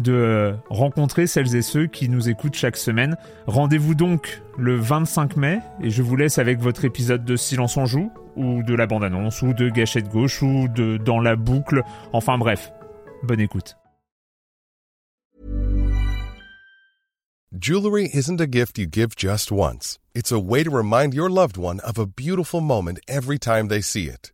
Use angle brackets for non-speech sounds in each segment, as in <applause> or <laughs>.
de rencontrer celles et ceux qui nous écoutent chaque semaine. Rendez-vous donc le 25 mai et je vous laisse avec votre épisode de Silence en joue ou de la bande-annonce ou de Gâchette gauche ou de Dans la boucle. Enfin bref, bonne écoute. Jewelry isn't a gift you give just once. It's a way to remind your loved one of a beautiful moment every time they see it.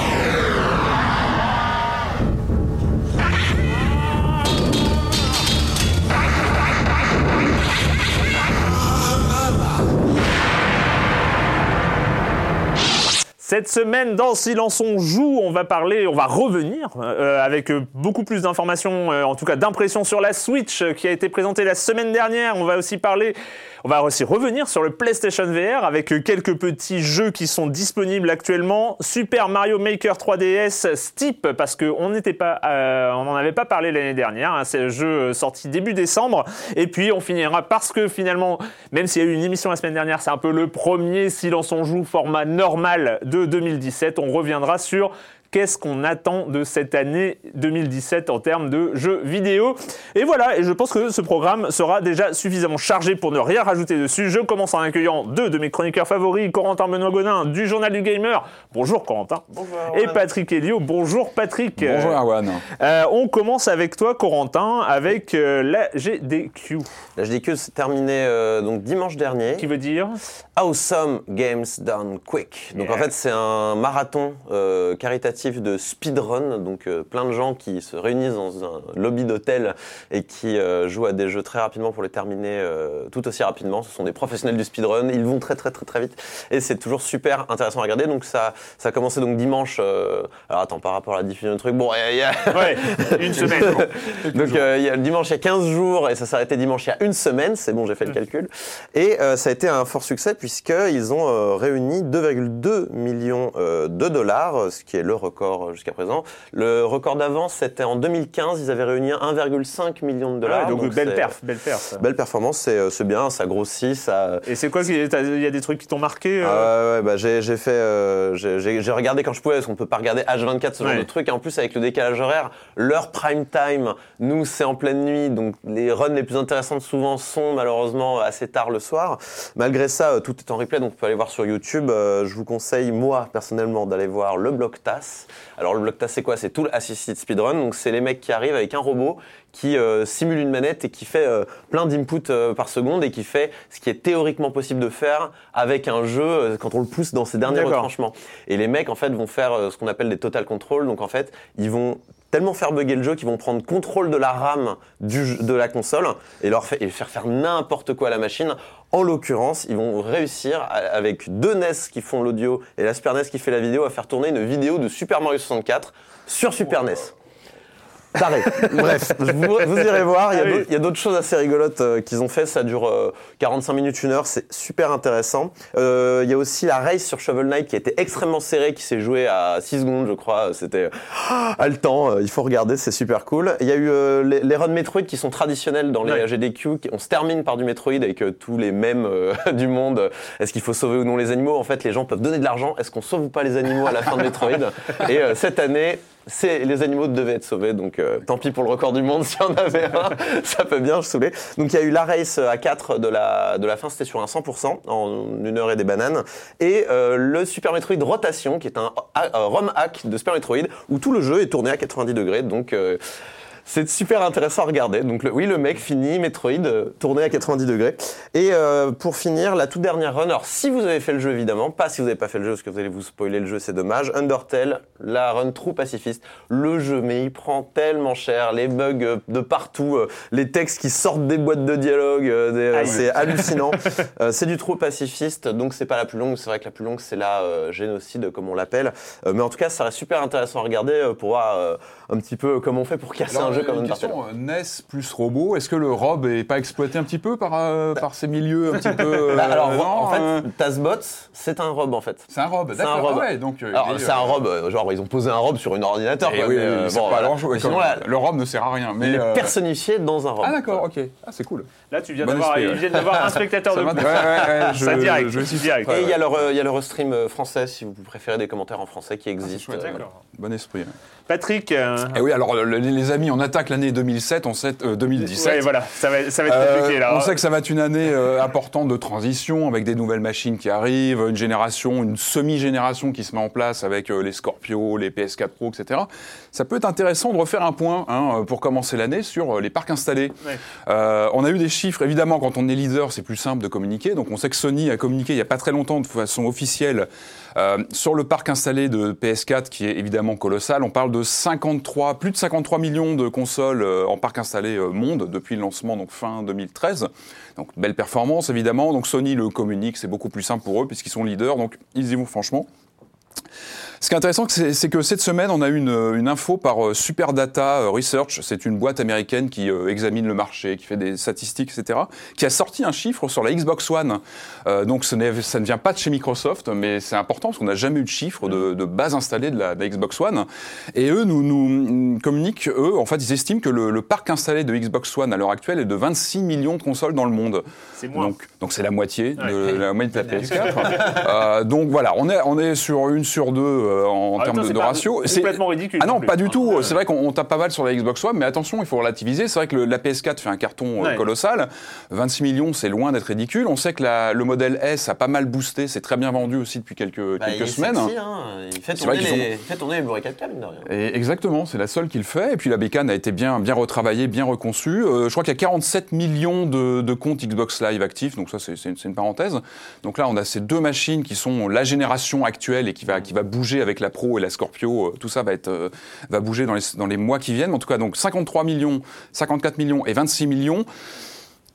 Cette semaine, dans Silence on joue, on va parler, on va revenir euh, avec euh, beaucoup plus d'informations, euh, en tout cas d'impressions sur la Switch qui a été présentée la semaine dernière. On va aussi parler on va aussi revenir sur le PlayStation VR avec euh, quelques petits jeux qui sont disponibles actuellement. Super Mario Maker 3DS Steep parce qu'on n'était pas, euh, on n'en avait pas parlé l'année dernière. Hein. C'est le jeu euh, sorti début décembre. Et puis on finira parce que finalement, même s'il y a eu une émission la semaine dernière, c'est un peu le premier silence on joue format normal de 2017. On reviendra sur qu'est-ce qu'on attend de cette année 2017 en termes de jeux vidéo. Et voilà, et je pense que ce programme sera déjà suffisamment chargé pour ne rien rajouter dessus. Je commence en accueillant deux de mes chroniqueurs favoris, Corentin Benoît Godin du Journal du Gamer. Bonjour Corentin. Bonjour. Et Patrick Elio. Bonjour Patrick. Bonjour Erwan. Euh, on commence avec toi Corentin, avec euh, la GDQ. La GDQ s'est terminée euh, donc dimanche dernier. Qui veut dire? Awesome Games Done Quick. Donc en fait c'est un marathon euh, de speedrun, donc euh, plein de gens qui se réunissent dans un lobby d'hôtel et qui euh, jouent à des jeux très rapidement pour les terminer euh, tout aussi rapidement. Ce sont des professionnels du speedrun, ils vont très très très très vite et c'est toujours super intéressant à regarder. Donc ça, ça a commencé donc dimanche. alors attends, par rapport à la diffusion du truc, bon, il y a, <laughs> Ouais, une semaine. <laughs> Donc il y a, le dimanche il y a 15 jours et ça s'est arrêté dimanche il y a une semaine, c'est bon j'ai fait le calcul. Et ça a été un fort succès puisqu'ils ont réuni 2,2 millions de dollars, ce qui est le record euh, jusqu'à présent. Le record d'avant c'était en 2015, ils avaient réuni 1,5 million de dollars. Ouais, donc, belle perf, belle perf. Belle performance, c'est euh, c'est bien, ça grossit, ça... Et c'est quoi Il y a des trucs qui t'ont marqué euh Ah ouais, bah j'ai fait, euh, regardé quand je pouvais, parce qu'on peut pas regarder H24 ce genre Ouais. de truc. Et en plus avec le décalage horaire, l'heure prime time, nous c'est en pleine nuit, donc les runs les plus intéressantes souvent sont malheureusement assez tard le soir. Malgré ça, euh, tout est en replay, donc vous pouvez aller voir sur YouTube. Je vous conseille moi personnellement d'aller voir le bloc TAS. Alors le bloc TAS c'est quoi C'est Tool Assisted Speedrun, donc c'est les mecs qui arrivent avec un robot qui euh, simule une manette et qui fait euh, plein d'inputs euh, par seconde et qui fait ce qui est théoriquement possible de faire avec un jeu quand on le pousse dans ses derniers retranchements. Et les mecs en fait vont faire ce qu'on appelle des total control. Donc en fait, ils vont tellement faire bugger le jeu qu'ils vont prendre contrôle de la RAM de la console et leur faire faire n'importe quoi à la machine. En l'occurrence, ils vont réussir avec deux NES qui font l'audio et la Super NES qui fait la vidéo à faire tourner une vidéo de Super Mario 64 sur Super NES. Taré. Bref, vous, vous irez voir. Il y a Ah d'autres- il y a d'autres choses assez rigolotes euh, qu'ils ont fait. Ça dure euh, 45 minutes, une heure. C'est super intéressant. Euh, il y a aussi la race sur Shovel Knight qui a été extrêmement serrée, qui s'est jouée à 6 secondes, je crois. C'était ah, haletant. Euh, Il faut regarder, c'est super cool. Il y a eu euh, les, les runs Metroid qui sont traditionnels dans les Ouais. GDQ. qui- On se termine par du Metroid avec euh, tous les mêmes euh, <laughs> du monde. Est-ce qu'il faut sauver ou non les animaux? En fait, les gens peuvent donner de l'argent. Est-ce qu'on sauve ou pas les animaux à la fin de Metroid? Et euh, cette année, les animaux devaient être sauvés, donc euh, tant pis pour le record du monde <laughs> s'il y en avait un, ça peut bien saouler. Donc il y a eu la race à 4 de la, de la fin, c'était sur un 100% en une heure et des bananes, et euh, le Super Metroid Rotation, qui est un, un ROM hack de Super Metroid, où tout le jeu est tourné à 90 degrés, donc... euh, c'est super intéressant à regarder. Donc le- oui, le mec finit Metroid euh, tourné à 90 degrés. Et euh, pour finir, la toute dernière run. Alors si vous avez fait le jeu évidemment, pas si vous n'avez pas fait le jeu parce que vous allez vous spoiler le jeu, c'est dommage. Undertale, la run true pacifiste, le jeu, mais il prend tellement cher, les bugs euh, de partout, euh, les textes qui sortent des boîtes de dialogue, Aïe. c'est hallucinant. <laughs> C'est du true pacifiste, donc c'est pas la plus longue. C'est vrai que la plus longue c'est la génocide comme on l'appelle. Mais en tout cas, ça reste super intéressant à regarder pour voir un petit peu comment on fait pour casser Alors, un jeu comme une question, euh, NES plus robot, est-ce que le Rob est pas exploité un petit peu par, euh, par ces milieux un petit peu <laughs> Bah, euh, alors, non, en fait, euh, Tazbot, c'est un rob en fait. c'est un Rob, c'est un d'accord. Ah ouais, donc, Alors, c'est un euh, rob, euh, genre, ils ont posé un rob sur un ordinateur. eh quoi, oui, mais, euh, bon, pas comme- sinon, là, le Rob ne sert à rien. Mais, il est euh, personnifié dans un rob. Ah d'accord, ok. Ah c'est cool. Là, tu viens d'avoir un <laughs> spectateur de plus. ouais, ouais, ouais, je, Ça direct, je de direct. Et il y, a ouais. le, re- il y a le restream euh, français, si vous préférez des commentaires en français qui existent. euh, D'accord. Bon esprit. Patrick. euh, Et oui, alors le- les, les amis, on attaque l'année 2007, on sait, euh, 2017. ouais, voilà, ça va, ça va être Euh, compliqué là. on sait que ça va être une année euh, importante de transition avec des nouvelles machines qui arrivent, une génération, une semi-génération qui se met en place avec euh, les Scorpio, les PS4 Pro, etc. Ça peut être intéressant de refaire un point hein, pour commencer l'année sur euh, les parcs installés. Ouais. Euh, on a eu des chiffres, évidemment, quand on est leader, c'est plus simple de communiquer. Donc on sait que Sony a communiqué il n'y a pas très longtemps de façon officielle euh, sur le parc installé de PS4 qui est évidemment colossal. On parle de 53, plus de 53 millions de consoles euh, en parc installé euh, monde depuis le lancement donc fin 2013. Donc belle performance évidemment. Donc Sony le communique, c'est beaucoup plus simple pour eux puisqu'ils sont leaders. Donc ils y vont franchement. Ce qui est intéressant, c'est que cette semaine, on a eu une, une info par euh, Superdata Research. C'est une boîte américaine qui euh, examine le marché, qui fait des statistiques, etc. Qui a sorti un chiffre sur la Xbox One. Euh, donc, ce ça ne vient pas de chez Microsoft, mais c'est important parce qu'on n'a jamais eu de chiffre de, de base installée de la, de la Xbox One. Et eux nous, nous communiquent, eux, en fait, ils estiment que le, le parc installé de Xbox One à l'heure actuelle est de 26 millions de consoles dans le monde. C'est moins. Donc, donc c'est la moitié de Ouais. la moyenne de la PS4. Euh, donc voilà, on est, on est sur une sur deux euh, en, même termes de, c'est de pas ratio. complètement ridicule Ah non pas du tout. euh, C'est vrai qu'on on tape pas mal sur la Xbox One, mais attention, il faut relativiser. C'est vrai que le- la PS4 fait un carton euh, Ouais. colossal. 26 millions, c'est loin d'être ridicule. On sait que la- le modèle S a pas mal boosté. C'est très bien vendu aussi depuis quelques, bah, quelques semaines. sexy, hein. Il fait C'est tourner les, ont- il fait tourner les Blu-ray 4K, mine de rien. Et exactement, c'est la seule qui le fait. Et puis la bécane a été bien, bien retravaillée, bien reconçue. Euh, je crois qu'il y a 47 millions de, de comptes Xbox Live actifs, donc ça c'est c'est une, c'est une parenthèse. Donc là, on a ces deux machines qui sont la génération actuelle et qui va, qui va bouger avec la Pro et la Scorpio. Euh, Tout ça va, être, euh, va bouger dans les, dans les mois qui viennent. En tout cas, donc 53 millions, 54 millions et 26 millions.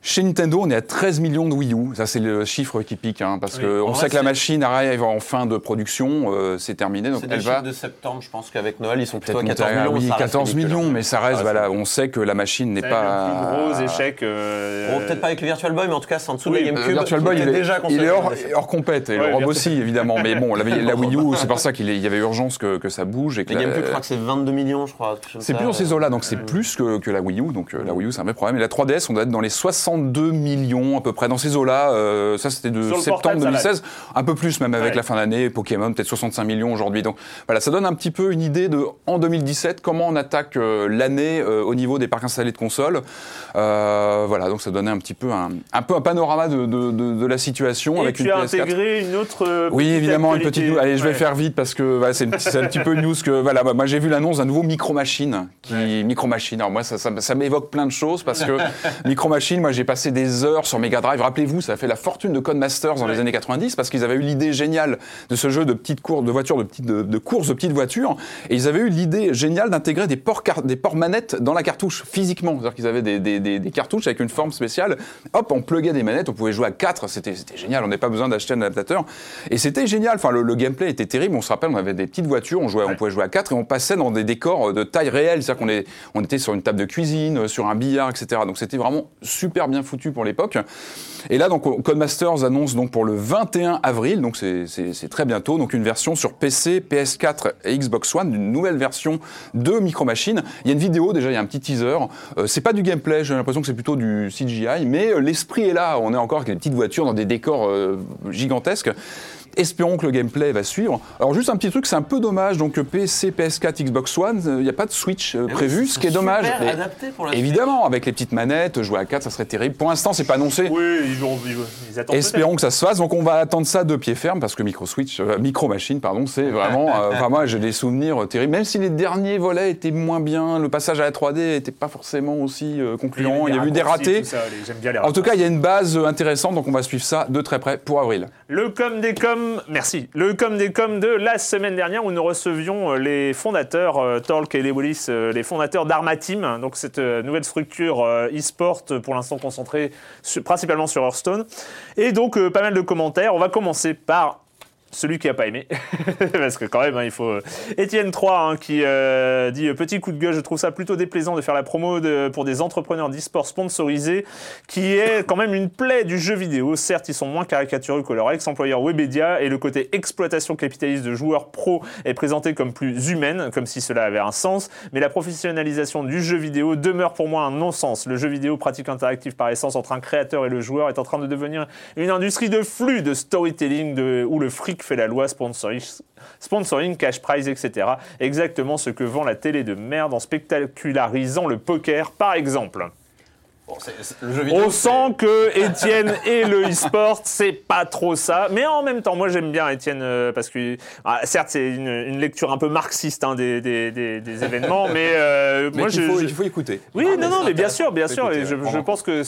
Chez Nintendo, on est à 13 millions de Wii U. Ça, c'est le chiffre qui pique, hein, parce Oui. que En on vrai, sait que la machine arrive en fin de production, euh, c'est terminé, donc elle va de septembre, je pense qu'avec Noël, ils sont plutôt à peut-être 14 monter à- millions. oui, ça reste 14 ridicule, millions, mais ça reste, Ça voilà, on sait que la machine n'est c'est pas. le plus gros échec. euh, Bon, peut-être pas avec le Virtual Boy, mais en tout cas, c'est en dessous Oui, de la Le GameCube. Virtual qui Boy, il est, déjà il est hors, hors compète, et Ouais, le Rob Virtual- aussi, évidemment. Mais bon, la, la Wii U, <laughs> c'est pour ça qu'il y avait urgence que, que ça bouge. Et que Les la- GameCube, je crois que c'est 22 millions, je crois. c'est plus dans ces eaux-là, donc c'est plus que, que la Wii U. Donc euh, la Wii U, c'est un vrai problème. Et la 3DS, on doit être dans les 62 millions à peu près dans ces eaux-là. Euh, ça, c'était de Sur septembre portable, ça va. 2016, un peu plus même avec Ouais. la fin d'année. Pokémon, peut-être 65 millions aujourd'hui. Donc voilà, ça donne un petit peu une idée de en 2017 comment on attaque euh, l'année euh, au niveau des parcs installés de consoles. Voilà, donc ça donnait un petit peu un, un peu un panorama de, de, de, de la situation Et avec tu une as PS4. intégré une autre. Oui, évidemment, une petite. Allez, je vais Ouais. faire vite parce que voilà, c'est un petit peu une news que voilà, bah, moi j'ai vu l'annonce d'un nouveau Micro Machine qui Micro Machine. Alors moi ça, ça, ça m'évoque plein de choses parce que <laughs> Micro Machine, moi j'ai passé des heures sur Mega Drive. Rappelez-vous, ça a fait la fortune de Codemasters dans les années 90 parce qu'ils avaient eu l'idée géniale de ce jeu de petites courses de voitures, de petites de, de courses de petites voitures et ils avaient eu l'idée géniale d'intégrer des ports des ports manettes dans la cartouche physiquement. C'est-à-dire qu'ils avaient des, des, des, des cartouches avec une forme spéciale. Hop, on pluguait des manettes, on pouvait jouer à 4, c'était génial, on n'avait pas besoin d'acheter un adaptateur. Et c'était génial, enfin le, le gameplay était terrible, on se rappelle, on avait des petites voitures, on, jouait, on pouvait jouer à 4 et on passait dans des décors de taille réelle, c'est-à-dire qu'on on était sur une table de cuisine, sur un billard, etc. Donc c'était vraiment super bien foutu pour l'époque. Et là, donc, Codemasters annonce donc pour le 21 avril, donc c'est- très bientôt, donc une version sur PC, PS4 et Xbox One, une nouvelle version de Micro Machine. Il y a une vidéo déjà, il y a un petit teaser. Euh, c'est pas du gameplay, j'ai l'impression que c'est plutôt du CGI, mais euh, l'esprit est là. On est encore avec des petites voitures dans des décors euh, gigantesques. Espérons que le gameplay va suivre. Alors juste un petit truc, c'est un peu dommage. Donc PC, PS4, Xbox One, il n'y a pas de Switch euh, Eh oui, prévu, ce qui est dommage. adapté pour la évidemment, avec les petites manettes, jouer à 4, ça serait terrible. Pour l'instant, c'est pas annoncé. Oui, ils, vont, ils, ils attendent. Espérons que ça se fasse. Donc on va attendre ça de pied ferme parce que Micro Switch, euh, Micro Machine, pardon, c'est vraiment. euh, <laughs> enfin, moi, j'ai des souvenirs euh, terribles. Même si les derniers volets étaient moins bien, le passage à la 3D n'était pas forcément aussi euh, concluant. Il y a eu des ratés. tout ça, les- J'aime bien les En tout cas, il y a une base intéressante, donc on va suivre ça de très près pour avril. Le com des com, merci. Le com des com de la semaine dernière où nous recevions euh, les fondateurs, euh, Torque et Lebolis, euh, les fondateurs d'Arma Team, donc cette euh, nouvelle structure euh, e-sport pour l'instant concentrée principalement sur Hearthstone. Et donc pas mal de commentaires. On va commencer par celui qui a pas aimé, <laughs> parce que quand même, hein, il faut. euh, Étienne 3 hein, qui euh, dit euh, petit coup de gueule, je trouve ça plutôt déplaisant de faire la promo pour des entrepreneurs d'e-sport sponsorisés, qui est quand même une plaie du jeu vidéo. Certes, ils sont moins caricatureux que leur ex-employeur Webedia, et le côté exploitation capitaliste de joueurs pro est présenté comme plus humaine, comme si cela avait un sens. Mais la professionnalisation du jeu vidéo demeure pour moi un non-sens. Le jeu vidéo, pratique interactive par essence entre un créateur et le joueur, est en train de devenir une industrie de flux, de storytelling, de, où le fric fait la loi, sponsoring, sponsoring, cash prize, etc. Exactement ce que vend la télé de merde en spectacularisant le poker, par exemple. Bon, le jeu vidéo, On sent que Étienne et le e-sport, c'est pas trop ça. Mais en même temps, moi j'aime bien Étienne euh, parce que, ah, certes, c'est une, une lecture un peu marxiste hein, des, des- des- des événements, mais, euh, <laughs> Mais moi il, faut, je- il faut écouter. Oui, Ah, non, non, mais bien sûr, bien sûr. écouter, Et je, ouais, je pense que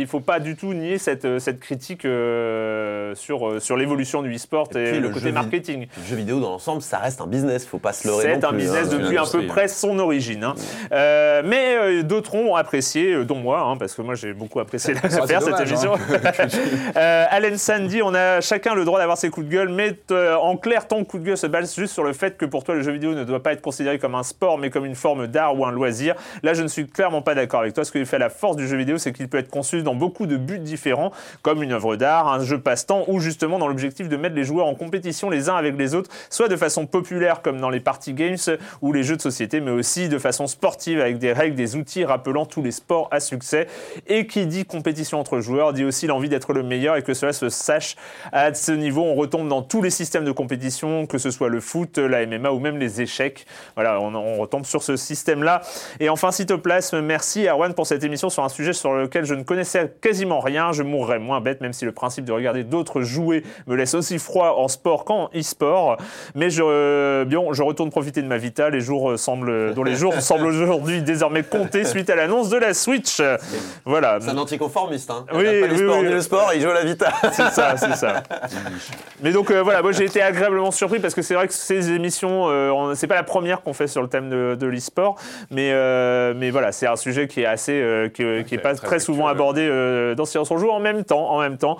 il faut pas du tout nier cette, euh, cette critique euh, sur, sur l'évolution du e-sport et, puis, le, le côté marketing. Le jeu vidéo dans l'ensemble, ça reste un business, faut pas se leurrer C'est un plus, business hein. depuis à peu près son origine. hein. Euh, mais d'autres ont apprécié, dont moi, hein, parce que moi j'ai beaucoup apprécié la Ah, faire cette émission. hein. <laughs> Euh, Allen Sandy, on a chacun le droit d'avoir ses coups de gueule, mais euh, en clair, ton coup de gueule se base juste sur le fait que pour toi, le jeu vidéo ne doit pas être considéré comme un sport, mais comme une forme d'art ou un loisir. Là, je ne suis clairement pas d'accord avec toi. Ce qui fait la force du jeu vidéo, c'est qu'il peut être conçu dans beaucoup de buts différents, comme une œuvre d'art, un jeu passe-temps, ou justement dans l'objectif de mettre les joueurs en compétition les uns avec les autres, soit de façon populaire, comme dans les party games ou les jeux de société, mais aussi de façon sportive, avec des règles, des outils rappelant tous les sports à succès. Et qui dit compétition entre joueurs, dit aussi l'envie d'être le meilleur et que cela se sache. À ce niveau, on retombe dans tous les systèmes de compétition, que ce soit le foot, la MMA ou même les échecs. Voilà, on, on retombe sur ce système-là. Et enfin, Cytoplasme, merci Erwan pour cette émission sur un sujet sur lequel je ne connaissais quasiment rien. Je mourrais moins bête, même si le principe de regarder d'autres jouer me laisse aussi froid en sport qu'en e-sport. Mais je, euh, bien, je retourne profiter de ma vita, les jours euh, semblent, dont les jours <laughs> semblent aujourd'hui désormais compter suite à l'annonce de la Switch. Voilà. C'est un anticonformiste, hein. Oui, Il aime pas oui, les sports oui. ni le sport, il joue à la Vita. <laughs> C'est ça, c'est ça. <laughs> Mais donc euh, voilà, moi j'ai été agréablement surpris parce que c'est vrai que ces émissions, euh, on- c'est pas la première qu'on fait sur le thème de, de l'e-sport, mais euh, mais voilà, c'est un sujet qui est assez, euh, qui, qui est pas très très souvent abordé euh, dans Silence on joue. En même temps, en même temps.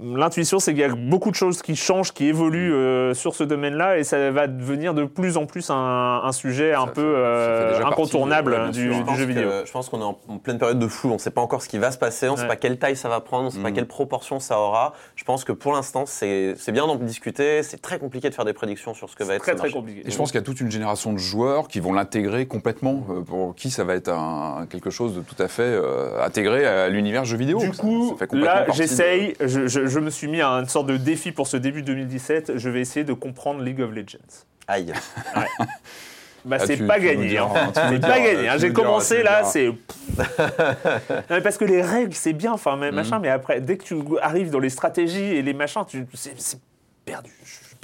L'intuition, c'est qu'il y a beaucoup de choses qui changent, qui évoluent euh, sur ce domaine-là, et ça va devenir de plus en plus un, un sujet un Ça peu euh, incontournable du, jeu que- vidéo. je pense qu'on est en, en pleine période de flou. On ne sait pas encore ce qui va se passer. On ne sait pas quelle taille ça va prendre. On ne sait pas Mm. quelle proportion ça aura. Je pense que pour l'instant, c'est bien d'en discuter. C'est très compliqué de faire des prédictions sur ce que va être Très ce très compliqué. Et je pense qu'il y a toute une génération de joueurs qui vont l'intégrer complètement, euh, pour qui ça va être un- quelque chose de tout à fait euh, intégré à l'univers jeu vidéo. Du coup, ça fait complètement là, de- j'essaye, je, je- je me suis mis à une sorte de défi pour ce début 2017. Je vais essayer de comprendre League of Legends. Aïe. <laughs> Bah, Ah, c'est pas gagné. hein. nous C'est pas gagné. tu hein. J'ai commencé là, c'est. Non, mais Parce que les règles, c'est bien, enfin, mais machin, mais après, dès que tu arrives dans les stratégies et les machins, tu... c'est perdu.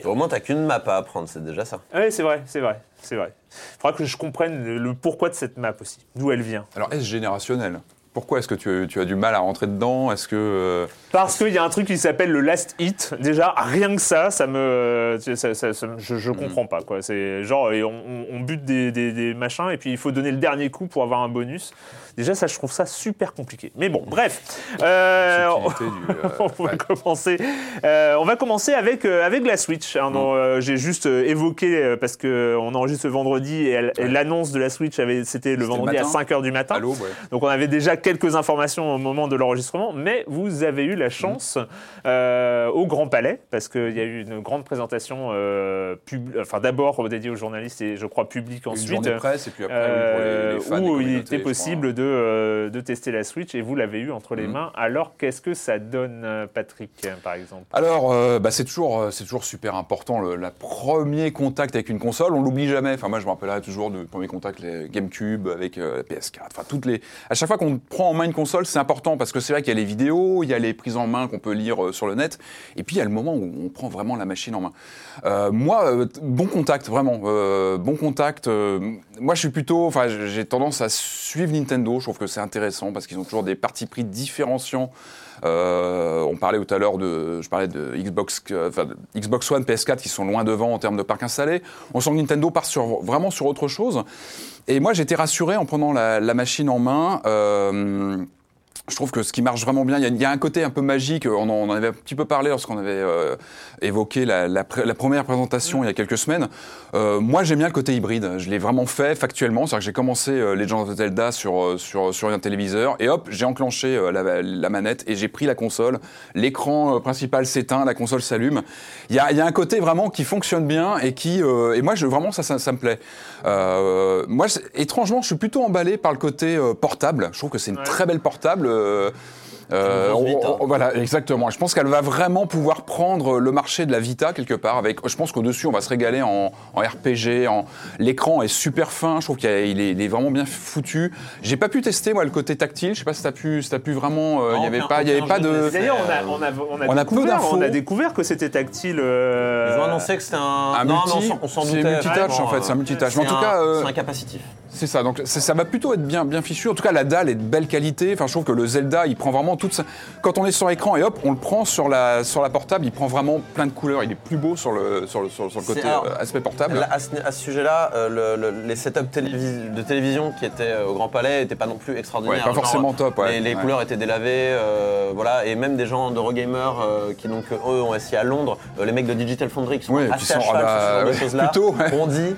Au moins, t'as qu'une map à apprendre. C'est déjà ça. Oui, c'est vrai, c'est vrai, c'est vrai. Il faudra que je comprenne le, le pourquoi de cette map aussi, d'où elle vient. Alors, est-ce générationnel? Pourquoi est-ce que tu, tu as du mal à rentrer dedans? Est-ce que. euh, Parce qu'il y a un truc qui s'appelle le last hit. Déjà, rien que ça, ça me, ça- ça- ça- je, je comprends pas quoi. C'est genre on, bute des, des- des machins et puis il faut donner le dernier coup pour avoir un bonus. Déjà, ça, je trouve ça super compliqué. Mais bon, bref. Euh, du, euh, <laughs> on va ouais. commencer. on va commencer avec avec la Switch. hein, euh, J'ai juste évoqué parce que on enregistre ce vendredi et, l'annonce de la Switch avait c'était le vendredi à matin. 5 h du matin. à ouais. Donc on avait déjà quelques informations au moment de l'enregistrement, mais vous avez eu la chance euh, au Grand Palais, parce qu'il y a eu une grande présentation, euh, pub- enfin d'abord dédiée aux journalistes et je crois publique Une ensuite. de presse et puis après Euh, oui, pour les, les fans, les où il était possible de, euh, de tester la Switch et vous l'avez eu entre les Mhm. mains. Alors qu'est-ce que ça donne, Patrick, par exemple? Alors, bah, c'est toujours, c'est toujours super important le la premier contact avec une console. On l'oublie jamais. Enfin, moi, je me rappellerai toujours du premier contact les GameCube avec la PS4. Enfin, toutes les. À chaque fois qu'on prend en main une console, c'est important parce que c'est là qu'il y a les vidéos, il y a les prises en main qu'on peut lire euh, sur le net, et puis il y a le moment où on prend vraiment la machine en main. Euh, moi, euh, bon contact, vraiment, bon contact. moi, je suis plutôt, enfin, j'ai tendance à suivre Nintendo. Je trouve que c'est intéressant parce qu'ils ont toujours des partis pris différenciants. On parlait tout à l'heure de, je parlais de Xbox, Xbox One, PS4 qui sont loin devant en termes de parc installé. On sent que Nintendo part sur, vraiment sur autre chose. Et moi, j'étais rassuré en prenant la, machine en main. Euh, je trouve que ce qui marche vraiment bien, il y a, il y a un côté un peu magique. On en, on en avait un petit peu parlé lorsqu'on avait euh, évoqué la, la pré- la première présentation il y a quelques semaines. Euh, moi, j'aime bien le côté hybride. Je l'ai vraiment fait factuellement. C'est-à-dire que j'ai commencé euh, Legend of Zelda sur, euh, sur, sur un téléviseur et hop, j'ai enclenché la, la manette et j'ai pris la console. L'écran principal s'éteint, la console s'allume. Il y a, il y a un côté vraiment qui fonctionne bien et qui et moi, je, vraiment, ça, ça, ça me plaît. Moi, étrangement, je suis plutôt emballé par le côté portable. Je trouve que c'est une Ouais. très belle portable euh, euh, euh, on- on- voilà, exactement. Je pense qu'elle va vraiment pouvoir prendre le marché de la Vita quelque part. Avec, je pense qu'au-dessus, on va se régaler en, en RPG. En, l'écran est super fin. Je trouve qu'il est, il est vraiment bien foutu. J'ai pas pu tester moi le côté tactile. Je sais pas si t'as pu, si t'as pu vraiment. euh, Il Non, y avait pas, il y avait pas de. D'ailleurs, on a, Euh, on a, on a on a peu découvert, on a découvert que c'était tactile. euh, Ils ont annoncé que c'était un. Un non, multi, on s'en- s'en c'est doutait. multitouch en fait, c'est un euh, multitouch. Mais en c'est tout cas, un- euh, c'est un capacitif. C'est ça, donc ça, ça va plutôt être bien, bien fichu. En tout cas, la dalle est de belle qualité. Enfin, je trouve que le Zelda, il prend vraiment toute sa... Quand on est sur écran et hop, on le prend sur la, sur la portable, il prend vraiment plein de couleurs. Il est plus beau sur le, sur le, sur, sur le côté alors, euh, aspect portable. Là, à ce, à ce sujet-là, euh, le- le- les setups télévis- de télévision qui étaient euh, au Grand Palais n'étaient pas non plus extraordinaires. Ouais, pas Genre, forcément top, ouais. Les, les Ouais. couleurs étaient délavées, euh, voilà, et même des gens d'Eurogamer euh, qui donc eux ont essayé à Londres, les mecs de Digital Foundry qui sont puis assez à sont- cheval ah bah, sur ce genre de choses-là, ont dit.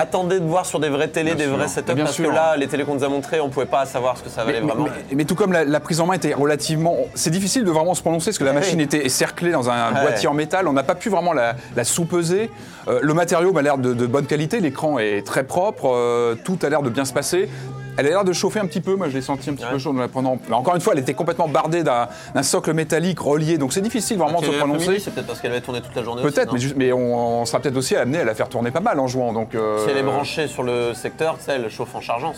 Attendez de voir sur des vraies télés, Bien des sûr. vrais setups, Bien parce sûr. que là, les télés qu'on nous a montrées, on pouvait pas savoir ce que ça valait Mais, vraiment. mais- mais tout comme la, la prise en main était relativement. C'est difficile de vraiment se prononcer parce que la Ouais. machine était cerclée dans un Ouais. boîtier en métal. On n'a pas pu vraiment la, la sous-peser. Euh, le matériau m'a l'air de, de bonne qualité. L'écran est très propre. euh, tout a l'air de bien se passer. Elle a l'air de chauffer un petit peu. Moi, je l'ai senti un petit Ouais. peu chaud en la prenant. Mais encore une fois, elle était complètement bardée d'un socle métallique relié. Donc c'est difficile vraiment de se prononcer. C'est peut-être parce qu'elle avait tourné toute la journée. Peut-être, mais, on, on sera peut-être aussi amené à la faire tourner pas mal en jouant. Donc, euh, Si elle est branchée sur le secteur, tu sais, elle chauffe en chargeant.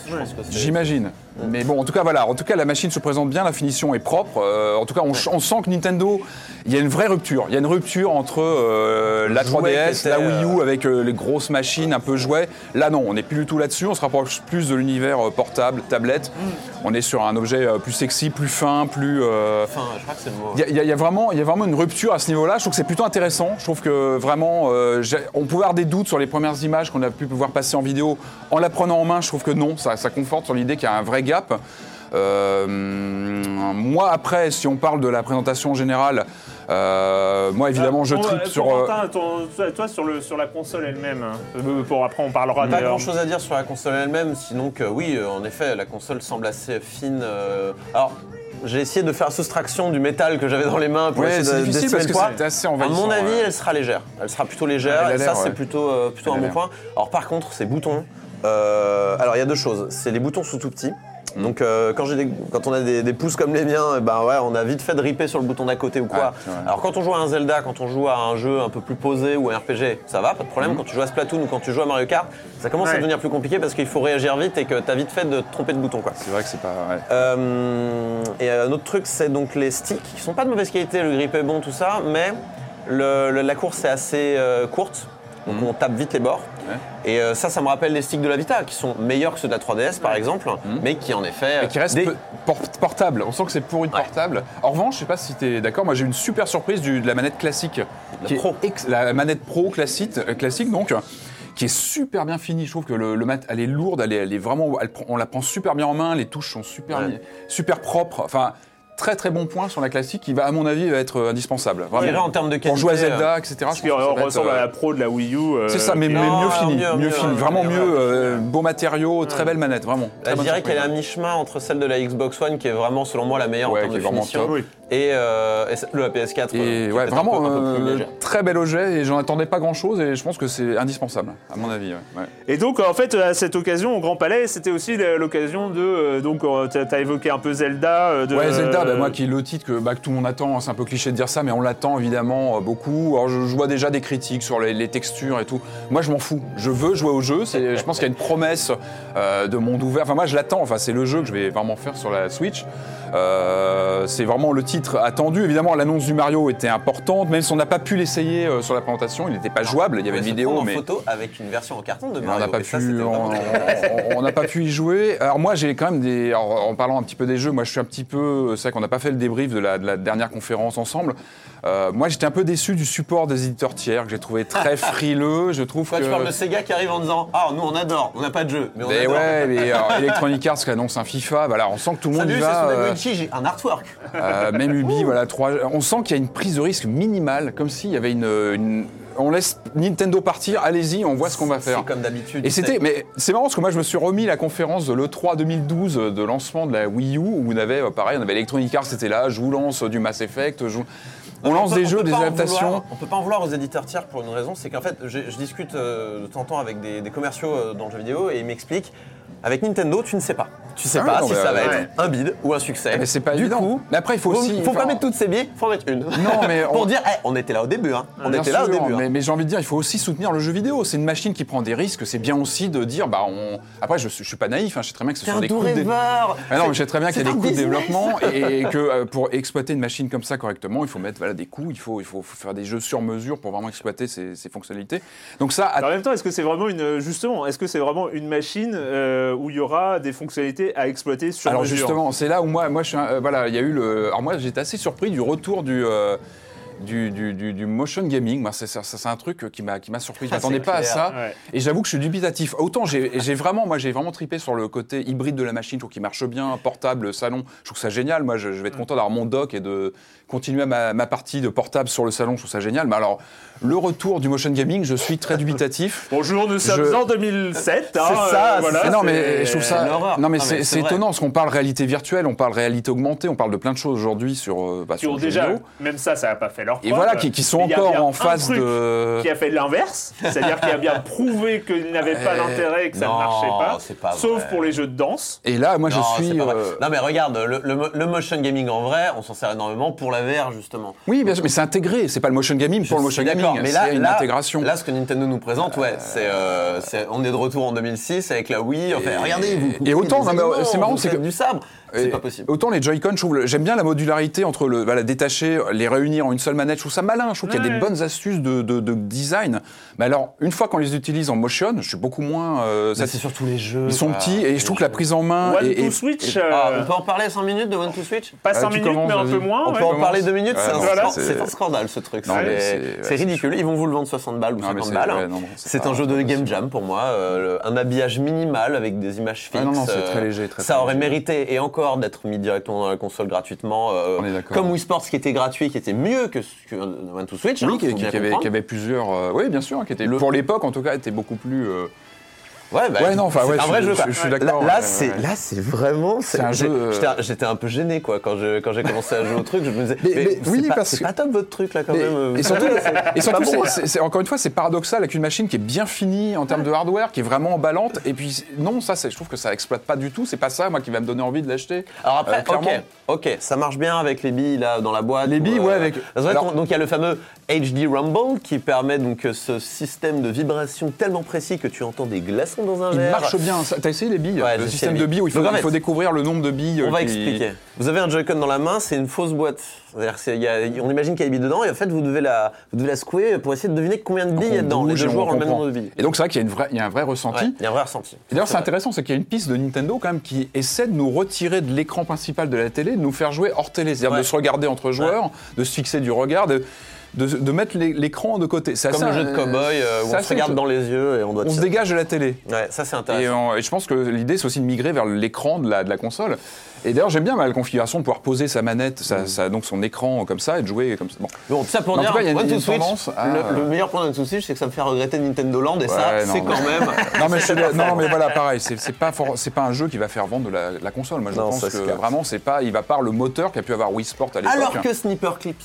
J'imagine. Mais bon, en tout cas, voilà. En tout cas, la machine se présente bien, la finition est propre. Euh, en tout cas, on, on sent que Nintendo, il y a une vraie rupture. Il y a une rupture entre euh, la jouet 3DS, qui la Wii U avec les grosses machines un peu jouets. Là, non, on n'est plus du tout là-dessus. On se rapproche plus de l'univers euh, portable, tablette. On est sur un objet euh, plus sexy, plus fin, plus. euh, Enfin, je crois que c'est le mot. il y, a- y y vraiment, il y a vraiment une rupture à ce niveau-là. Je trouve que c'est plutôt intéressant. Je trouve que vraiment, euh, on pouvait avoir des doutes sur les premières images qu'on a pu pouvoir passer en vidéo. En la prenant en main, je trouve que non, ça, ça conforte sur l'idée qu'il y a un vrai gap. Euh, moi, après, si on parle de la présentation générale, euh, moi, évidemment, je va- tripe sur. euh, Quentin, ton- toi, sur, le, sur la console elle-même, hein. Euh, pour, après on parlera Pas d'ailleurs. grand chose à dire sur la console elle-même, sinon que oui, euh, en effet, la console semble assez fine. euh, Alors, j'ai essayé de faire soustraction du métal que j'avais dans les mains pour Ouais, essayer c'est de difficile parce le que poids. c'est assez À envahissant. mon avis, ouais. elle sera légère. Elle sera plutôt légère, Elle a et ça, l'air, c'est plutôt, euh, plutôt Elle un bon l'air. point. Alors, par contre, ces boutons, euh, alors il y a deux choses. C'est les boutons sont tout petits. Donc euh, quand, j'ai des- quand on a des, des pouces comme les miens, ben ouais, on a vite fait de ripper sur le bouton d'à côté ou quoi. Ouais. Alors quand on joue à un Zelda, quand on joue à un jeu un peu plus posé ou un RPG, ça va, pas de Mm. problème. Quand tu joues à Splatoon ou quand tu joues à Mario Kart, ça commence à devenir plus compliqué parce qu'il faut réagir vite et que t'as vite fait de te tromper de bouton quoi. C'est vrai que c'est pas. ouais. Euh, et un autre truc, c'est donc les sticks qui sont pas de mauvaise qualité, le grip est bon, tout ça, mais le- le- la course est assez euh, courte, donc on tape vite les bords. Ouais. Et euh, ça, ça me rappelle les sticks de la Vita, qui sont meilleurs que ceux de la 3DS par exemple, mais qui en effet. Et qui reste des- peu- por- portable. On sent que c'est pour une Ouais. portable. En revanche, je sais pas si tu es d'accord, moi j'ai eu une super surprise du- de la manette classique. La qui est Pro. ex- la manette pro classique, euh, classique donc, qui est super bien finie. Je trouve que le, le mat, elle est lourde, elle est, elle est vraiment, elle on la prend super bien en main, les touches sont super, Ouais. super propres. Enfin, très très bon point sur la classique qui va, à mon avis, va être euh, indispensable. Je dirais Vraiment. en termes de Pour qualité. jouer à Zelda, etc. je Ce pense qui que ça va être, ressemble euh, à la Pro de la Wii U. euh, C'est ça, mais, mieux fini, mieux, fini, vraiment mieux, euh, beau matériau, très belle manette, vraiment. Là, je dirais qu'elle est à mi-chemin entre celle de la Xbox One, qui est vraiment, selon moi, la meilleure Ouais, en termes de vraiment finition, top. Et, euh, et la PS4. euh, qui Et est ouais, vraiment un peu, un peu plus euh, légère. très bel objet et j'en attendais pas grand chose et je pense que c'est indispensable, à mon avis. ouais. Ouais. Et donc, en fait, à cette occasion, au Grand Palais, c'était aussi l'occasion de. euh, donc, tu as évoqué un peu Zelda. euh, de, Ouais, Zelda, bah, euh, moi qui est le titre que, bah, que tout le monde attend, hein, c'est un peu cliché de dire ça, mais on l'attend évidemment euh, beaucoup. Alors je, je vois déjà des critiques sur les, les textures et tout. Moi je m'en fous, je veux jouer au jeu, je pense qu'il y a une promesse euh, de monde ouvert. Enfin moi je l'attends, enfin, c'est le jeu que je vais vraiment faire sur la Switch. Euh, c'est vraiment le titre attendu. Évidemment l'annonce du Mario était importante, même si on n'a pas pu l'essayer euh, sur la présentation, il n'était pas jouable, il y avait une vidéo, prendre en mais... photo avec une version en carton de Mario. on n'a pas pu, on on- pas pu y jouer. Alors moi, j'ai quand même des. alors, en parlant un petit peu des jeux, moi, je suis un petit peu. C'est vrai qu'on n'a pas fait le débrief de la, de la dernière conférence ensemble. Euh, moi, j'étais un peu déçu du support des éditeurs tiers que j'ai trouvé très <laughs> frileux. Je trouve Toi, que. tu parles de Sega qui arrive en disant Ah, nous on adore, on n'a pas de jeu, mais on Mais adore. ouais, mais alors, <laughs> Electronic Arts qui annonce un FIFA, voilà, on sent que tout le monde Salut, y c'est va. euh, j'ai un artwork. euh, même Ubi, voilà, trois. On sent qu'il y a une prise de risque minimale, comme s'il y avait une, une- On laisse Nintendo partir, allez-y, on voit ce qu'on va faire. C'est comme d'habitude. Et c'était, mais c'est marrant parce que moi je me suis remis la conférence de l'E3 2012 euh, de lancement de la Wii U où on avait, euh, pareil, on avait Electronic Arts, c'était là, je vous lance euh, du Mass Effect, je vous- on lance peut- des jeux, des adaptations. vouloir- on peut pas en vouloir aux éditeurs tiers pour une raison, c'est qu'en fait, je, je discute euh, de temps en temps avec des, des commerciaux euh, dans le jeu vidéo et ils m'expliquent. Avec Nintendo, tu ne sais pas. Tu sais Ah pas non, si mais, ça va euh, être un bid ou un succès. Mais c'est pas du évident. coup, mais après il faut faut, aussi. faut pas mettre toutes ses billes, faut en mettre une. Non, mais <laughs> on- pour dire, eh, on était là au début, hein. On Bien était là au sûr, début. hein. Mais, j'ai envie de dire, il faut aussi soutenir le jeu vidéo. C'est une machine qui prend des risques. C'est bien aussi de dire, bah, on. Après, je, suis- je suis pas naïf. hein, je sais très bien que ce T'es sont un des doux coûts. de dé- rêveur. Ah non, mais je sais très bien qu'il y a des coûts de développement <laughs> et, et que euh, pour exploiter une machine comme ça correctement, il faut mettre voilà, des coûts, il faut, il faut faut faire des jeux sur mesure pour vraiment exploiter ses, ses fonctionnalités. Donc ça, à- En même temps, est-ce que c'est vraiment une justement, est-ce que c'est vraiment une machine euh, où il y aura des à exploiter sur Alors mesure justement, c'est là où moi, moi je suis, un- euh, voilà, il y a eu le. Alors moi, j'étais assez surpris du retour du. euh, du, du- du- du motion gaming, moi c'est ça- ça, c'est un truc qui m'a qui m'a surpris. Je Ah, m'attendais pas à ça. Ouais. Et j'avoue que je suis dubitatif. Autant j'ai vraiment, moi j'ai vraiment tripé sur le côté hybride de la machine. Je trouve qu'il marche bien, portable, salon. Je trouve ça génial. Moi, je, je vais être content d'avoir mon dock et de continuer ma, ma partie de portable sur le salon. Je trouve ça génial. Mais alors, le retour du motion gaming, je suis très dubitatif. <laughs> Bonjour, nous sommes Je- en 2007. hein, C'est ça, euh, voilà, non, c'est- mais je trouve ça. Non, mais c'est étonnant parce qu'on parle réalité virtuelle, on parle réalité augmentée, on parle de plein de choses aujourd'hui sur, euh, bah, sur déjà, vidéo. même ça, ça n'a pas fait leur Et voilà, qui, qui sont Mais encore en phase de. Qui a fait l'inverse, c'est-à-dire qui a bien <laughs> prouvé qu'il n'avait pas Euh, d'intérêt et que ça non, ne marchait pas, sauf pour les jeux de danse. Et là, moi, je suis. euh, Non mais regarde, le, le mo- le motion gaming en vrai, on s'en sert énormément pour la VR justement. Oui, bien sûr, mais c'est intégré. C'est pas le motion gaming pour le motion gaming. mais là, c'est une là, intégration. Là, ce que Nintendo nous présente, ouais, c'est, euh, c'est- on est de retour en 2006 avec la Wii. Enfin, Et- regardez, vous. et autant, c'est marrant, c'est que- du sabre, c'est Et pas possible. Autant les Joy-Con, j'aime bien la modularité entre le voilà, détacher, les réunir en une seule manette. Je trouve ça malin. Je trouve qu'il y a des bonnes astuces de, de- de design. Mais alors, une fois qu'on les utilise en motion, je suis beaucoup moins. euh, Mais satisfait. c'est surtout les jeux. Ils sont petits et je trouve que la prise en main One est, to Switch, euh, Ah, on peut en parler 5 minutes de One to Switch? Pas Ah, 5 tu minutes, mais un peu moins. On ouais. peut en parler 2 minutes, Ouais, c'est un, voilà. scandale ce truc. C'est- ridicule. Ils vont vous le vendre 60 balles ou Non, mais 50 c'est- balles. non, c'est un jeu de Game. Jam pour moi. euh, un habillage minimal avec des images fixes. Ouais, non, non, c'est euh, très léger, très, ça aurait mérité et encore d'être mis directement dans la console gratuitement. euh, On est d'accord. Comme Wii Sports qui était gratuit, qui était mieux que, que One to Switch. hein, Oui, qui, faut qui avait, comprendre. qui avait plusieurs. euh, oui, bien sûr, qui était Le- pour l'époque en tout cas était beaucoup plus. euh, Ouais, bah, Ouais, non, enfin, ouais, un vrai jeu. je- suis Là- d'accord, Là, ouais, c'est ouais. là, c'est vraiment. C'est un j'ai- jeu, euh, J'étais un- J'étais un peu gêné quoi quand je quand j'ai commencé à jouer au truc. Je me disais. Mais- mais c'est oui, pas- parce c'est que- pas top votre truc là quand Mais- même. euh, <laughs> et surtout, et surtout bon, c'est- c'est- c'est- encore une fois, c'est paradoxal avec une machine qui est bien finie en termes de hardware, qui est vraiment emballante. Et puis, non, ça, c'est- je trouve que ça exploite pas du tout. C'est pas ça, moi, qui va me donner envie de l'acheter. Alors après, Euh, clairement. ok, ok, ça marche bien avec les billes là dans la boîte. Les billes, ouais, avec- C'est vrai alors- qu'on- donc il y a le fameux HD Rumble qui permet donc euh, ce système de vibration tellement précis que tu entends des glaçons dans un Il verre. marche bien. T'as essayé les billes Ouais, Le système de billes où il faut, Donc, en il fait, faut découvrir le nombre de billes. On va expliquer. Vous avez un Joy-Con dans la main, c'est une fausse boîte. Il y a- on imagine qu'il y a des billes dedans et en fait vous devez la, vous devez la secouer pour essayer de deviner combien de billes il y a dedans. Les deux joueurs ont le même nombre de billes. Et donc, c'est vrai qu'il y a, il y un vrai ressenti. Ouais, il y a un vrai ressenti. Et D'ailleurs, c'est intéressant, c'est qu'il y a une piste de Nintendo quand même qui essaie de nous retirer de l'écran principal de la télé, de nous faire jouer hors télé, c'est-à-dire Ouais. de se regarder entre joueurs, de se fixer du regard. de- de, de mettre l'é- l'écran de côté. C'est Comme assez- le jeu de cowboy euh, où on se regarde dans les yeux et on doit On se dégage de la télé. Ouais, ça c'est Et, intéressant. et je pense que l'idée, c'est aussi de migrer vers l'écran de la, de la console. Et d'ailleurs, j'aime bien la configuration de pouvoir poser sa manette, sa- sa- donc son écran comme ça, et de jouer comme ça. Bon. Bon, tout ça pour En dire, tout cas, il y a une- One to Switch, à- le, le meilleur point de One to Switch, c'est que ça me fait regretter Nintendo Land, et ça, Ouais, c'est quand même... <laughs> Non mais, je non, mais voilà, pareil, c'est pas, for- c'est pas un jeu qui va faire vendre de la, la console. Moi, je Non, pense ça, que vraiment, c'est pas, il va par le moteur qu'a pu avoir Wii Sport à l'époque. Alors que Sniper Clips.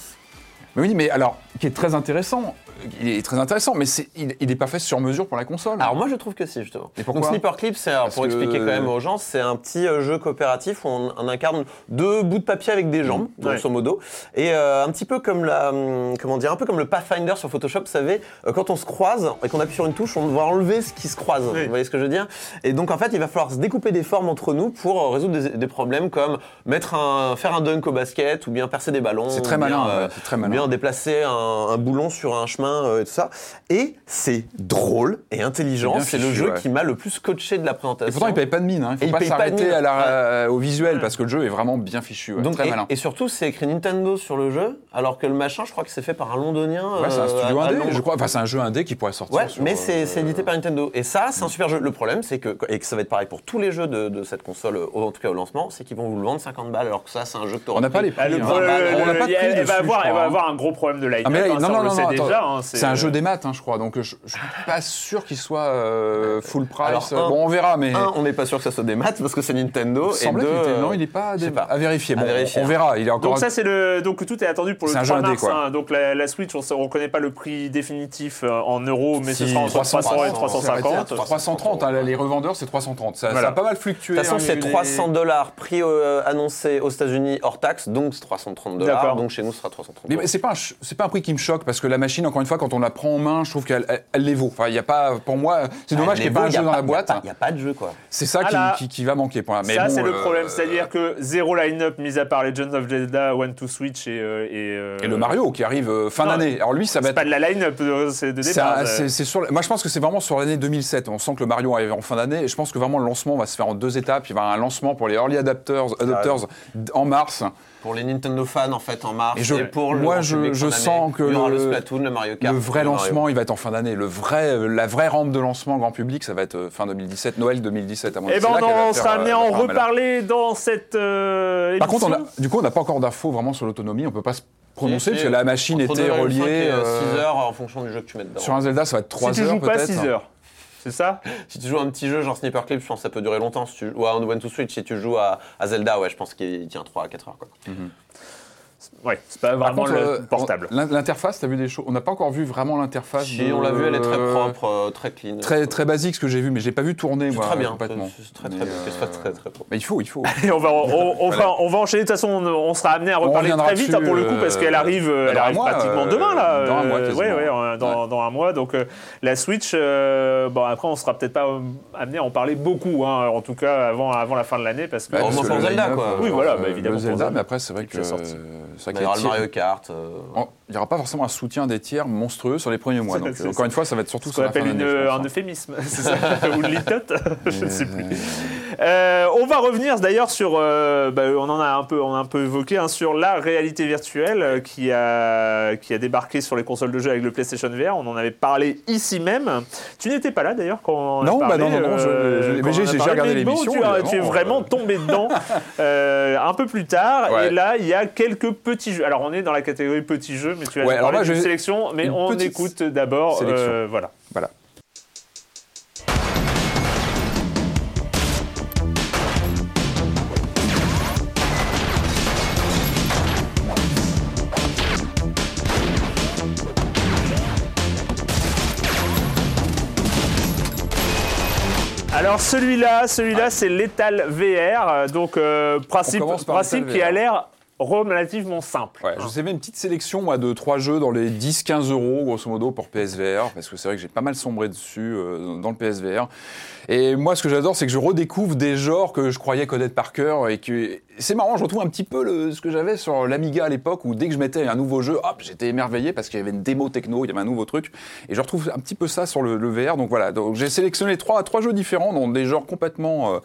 Mais oui, mais alors, qui est très intéressant, il est très intéressant, mais il, il est pas fait sur mesure pour la console. Alors moi je trouve que si justement. Et pourquoi Donc c'est Parce pour que- expliquer quand même aux gens, c'est un petit euh, jeu coopératif où on, on incarne deux bouts de papier avec des jambes, grosso modo, et euh, un petit peu comme la, hum, comment dire, un peu comme le Pathfinder sur Photoshop, vous savez, euh, quand on se croise et qu'on appuie sur une touche, on doit enlever ce qui se croise. Oui. Vous voyez ce que je veux dire? Et donc en fait, il va falloir se découper des formes entre nous pour résoudre des, des problèmes comme mettre un, faire un dunk au basket ou bien percer des ballons. C'est très ou bien, malin, euh, c'est très ou malin. bien déplacer un, un boulon sur un chemin euh, et tout ça. Et c'est drôle et intelligent. C'est bien C'est le jeu ouais. qui m'a le plus scotché de la présentation. Et pourtant, il paye pas de mine. Hein. Il Et faut paye pas s'arrêter la- euh, au visuel parce que le jeu est vraiment bien fichu. ouais. Donc, très et, malin. et surtout, c'est écrit Nintendo sur le jeu, alors que le machin, je crois que c'est fait par un londonien. Ouais, c'est un euh, studio indé, je crois. Enfin, c'est un jeu indé qui pourrait sortir. Ouais, sur, mais c'est édité par Nintendo. Et ça, c'est un super jeu. Le problème, c'est que, et que ça va être pareil pour tous les jeux de, de cette console, au- en tout cas au lancement, c'est qu'ils vont vous le vendre 50 balles, alors que ça, c'est un jeu que On n'a pas les prix. Ah, le hein. On n'a pas de le- prix elle, va avoir, hein. avoir un gros problème de line Ah mais là, non, non, on le non, déjà. attends. hein, c'est un jeu des maths, hein, je crois, donc je, je suis pas sûr qu'il soit euh, full price. Alors, un- bon, on verra, mais Un, on n'est pas sûr que ça soit des maths parce que c'est Nintendo. il et deux, était- euh, non, il n'est pas, des- pas. à vérifier. À Bon, vérifier. On verra. Il est encore. Donc ça c'est le donc tout est attendu pour le C'est un 3 jeu indé, mars. quoi. hein. donc la, la Switch on ne connaît pas le prix définitif euh, en euros mais ce Si, sera entre 300 et 350. 350. 330, hein, les revendeurs c'est 330. Ça, Voilà. ça a pas mal fluctué. De toute façon, c'est eu des- 300 dollars prix euh, annoncé aux États-Unis hors taxe, donc c'est 330 dollars. D'accord. Donc chez nous, ce sera 330 Mais dollars. c'est pas c'est pas un prix qui me choque parce que la machine encore une fois quand on la prend en main je trouve qu'elle elle, elle les vaut. Enfin il y a pas pour moi c'est dommage qu'il n'y ait pas un jeu dans la boîte. Il n'y a, pas de jeu, quoi. C'est ça Ah qui, là. qui- qui va manquer pour la. Mais ça bon, c'est le euh, problème, c'est-à-dire que zéro line-up mis à part Legends of Zelda, One to Switch et euh, et, euh, Et le Mario qui arrive euh, fin d'année. Alors lui ça va C'est être pas de la line-up, c'est de départ. euh. c'est- sur, moi, je pense que c'est vraiment sur l'année 2007. On sent que le Mario arrive en fin d'année. Et je pense que vraiment le lancement va se faire en deux étapes. Il va y avoir un lancement pour les early adapters, adopters en mars. Pour les Nintendo fans, en fait, en mars. Et je- pour le moi, grand je- je sens que le, le- Splatoon, le Mario Kart. Le vrai le Mario. lancement, il va être en fin d'année. Le vrai, la vraie rampe de lancement grand public, ça va être euh, fin 2017, Noël 2017 à mon Eh avis. ben C'est on, sera euh, amené à la en reparler dans cette euh, Par contre, on a- émission. du coup, on n'a pas encore d'infos vraiment sur l'autonomie. On peut pas se prononcer parce que la machine était et reliée. cinq et, euh, euh, 6 heures en fonction du jeu que tu mets dedans. Sur un Zelda, ça va être 3 si tu heures joues pas peut-être. 6 heures, c'est ça? Si tu joues à un petit jeu genre Sniper Clip, je pense que ça peut durer longtemps. Si tu... Ou à One to Switch, si tu joues à, à Zelda, ouais, je pense qu'il tient 3 à 4 heures. Quoi. Ouais, c'est pas Par vraiment contre, le euh, portable. l'in- L'interface, t'as vu des choses On n'a pas encore vu vraiment l'interface. Si, de- on l'a vu, elle est très propre, euh, très clean. Très, très basique ce que j'ai vu, mais j'ai pas vu tourner moi très bien. complètement. C'est très, très, euh, très, très, très propre. Mais il faut, il faut. On va, on, on va, on va enchaîner. De toute façon, on, on sera amené à reparler très vite hein, dessus, pour le coup euh, parce qu'elle arrive, euh, elle mois, pratiquement euh, demain là. dans un mois, euh, ouais, ouais, euh, dans, Ouais. dans un mois. Donc euh, la Switch, euh, bon après, on sera peut-être pas euh, amené à en parler beaucoup, hein, en tout cas avant, avant la fin de l'année parce que. Au parce moins que Zelda, quoi. euh, Oui, voilà, euh, bah, évidemment, Zelda, mais après, c'est vrai que. La sortie. c'est vrai Il qu'il y y a aura le tiers- Mario Kart. euh, Il n'y aura pas forcément un soutien des tiers monstrueux sur les premiers mois. <laughs> Donc, C'est- encore une fois, ça va être surtout ce qu'on appelle une- un hein. euphémisme, <laughs> c'est ça Ou une litote <laughs> Je ne sais plus. Euh, on va revenir d'ailleurs sur, euh, bah, on en a un peu, on a un peu évoqué, hein, sur la réalité virtuelle euh, qui a, qui a débarqué sur les consoles de jeu avec le PlayStation VR. On en avait parlé ici même. Tu n'étais pas là d'ailleurs quand on en a Non, bah parlé, non, non, non, je- euh, j'ai- regardé l'émission, Tu, as- tu es vraiment euh. tombé dedans euh, un peu plus tard. Ouais. Et là, il y a quelques petits jeux. Alors, on est dans la catégorie petits jeux, mais tu as Ouais, alors je- sélection. Mais une on petite écoute d'abord. euh, voilà. Voilà. Alors celui-là, celui-là, c'est Lethal VR. euh, Donc euh, principe, principe qui a l'air relativement simple. Ouais, je sais même une petite sélection de trois jeux dans les 10-15 euros grosso modo pour PSVR parce que c'est vrai que j'ai pas mal sombré dessus euh, dans le PSVR. Et moi ce que j'adore c'est que je redécouvre des genres que je croyais connaître par cœur et que c'est marrant je retrouve un petit peu ce que j'avais sur l'Amiga à l'époque où dès que je mettais un nouveau jeu hop j'étais émerveillé parce qu'il y avait une démo techno il y avait un nouveau truc et je retrouve un petit peu ça sur le, VR donc voilà donc j'ai sélectionné trois trois jeux différents dans des genres complètement euh,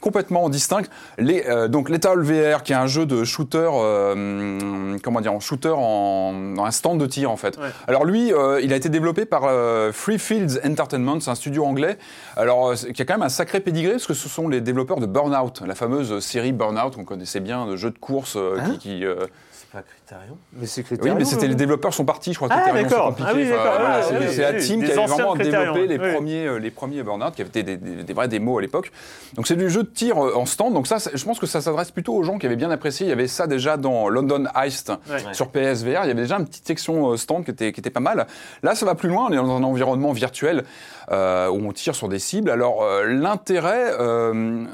complètement distinct. Les, euh, donc Lethal VR, qui est un jeu de shooter, euh, comment dire, en shooter en, en un stand de tir en fait. Ouais. Alors lui, euh, il a été développé par euh, Free Fields Entertainment, c'est un studio anglais. Alors euh, qui a quand même un sacré pédigré parce que ce sont les développeurs de Burnout, la fameuse série Burnout qu'on connaissait bien, de jeux de course euh, Hein qui, qui, euh, C'est pas Criterion Mais c'est oui, mais c'était les développeurs sont partis, je crois que Ah, c'est d'accord. compliqué. Ah oui, Enfin, d'accord. voilà, c'est ouais, c'est la team qui avait vraiment Criterion, développé les oui. premiers, euh, les premiers Burnout, qui avaient des, des- des vrais démos à l'époque. Donc c'est du jeu de tir euh, en stand. Donc ça, c'est- je pense que ça s'adresse plutôt aux gens qui avaient bien apprécié. Il y avait ça déjà dans London Heist Ouais. sur PSVR. Il y avait déjà une petite section euh, stand qui était, qui était pas mal. Là, ça va plus loin. On est dans un environnement virtuel euh, où on tire sur des cibles. Alors euh, l'intérêt, euh,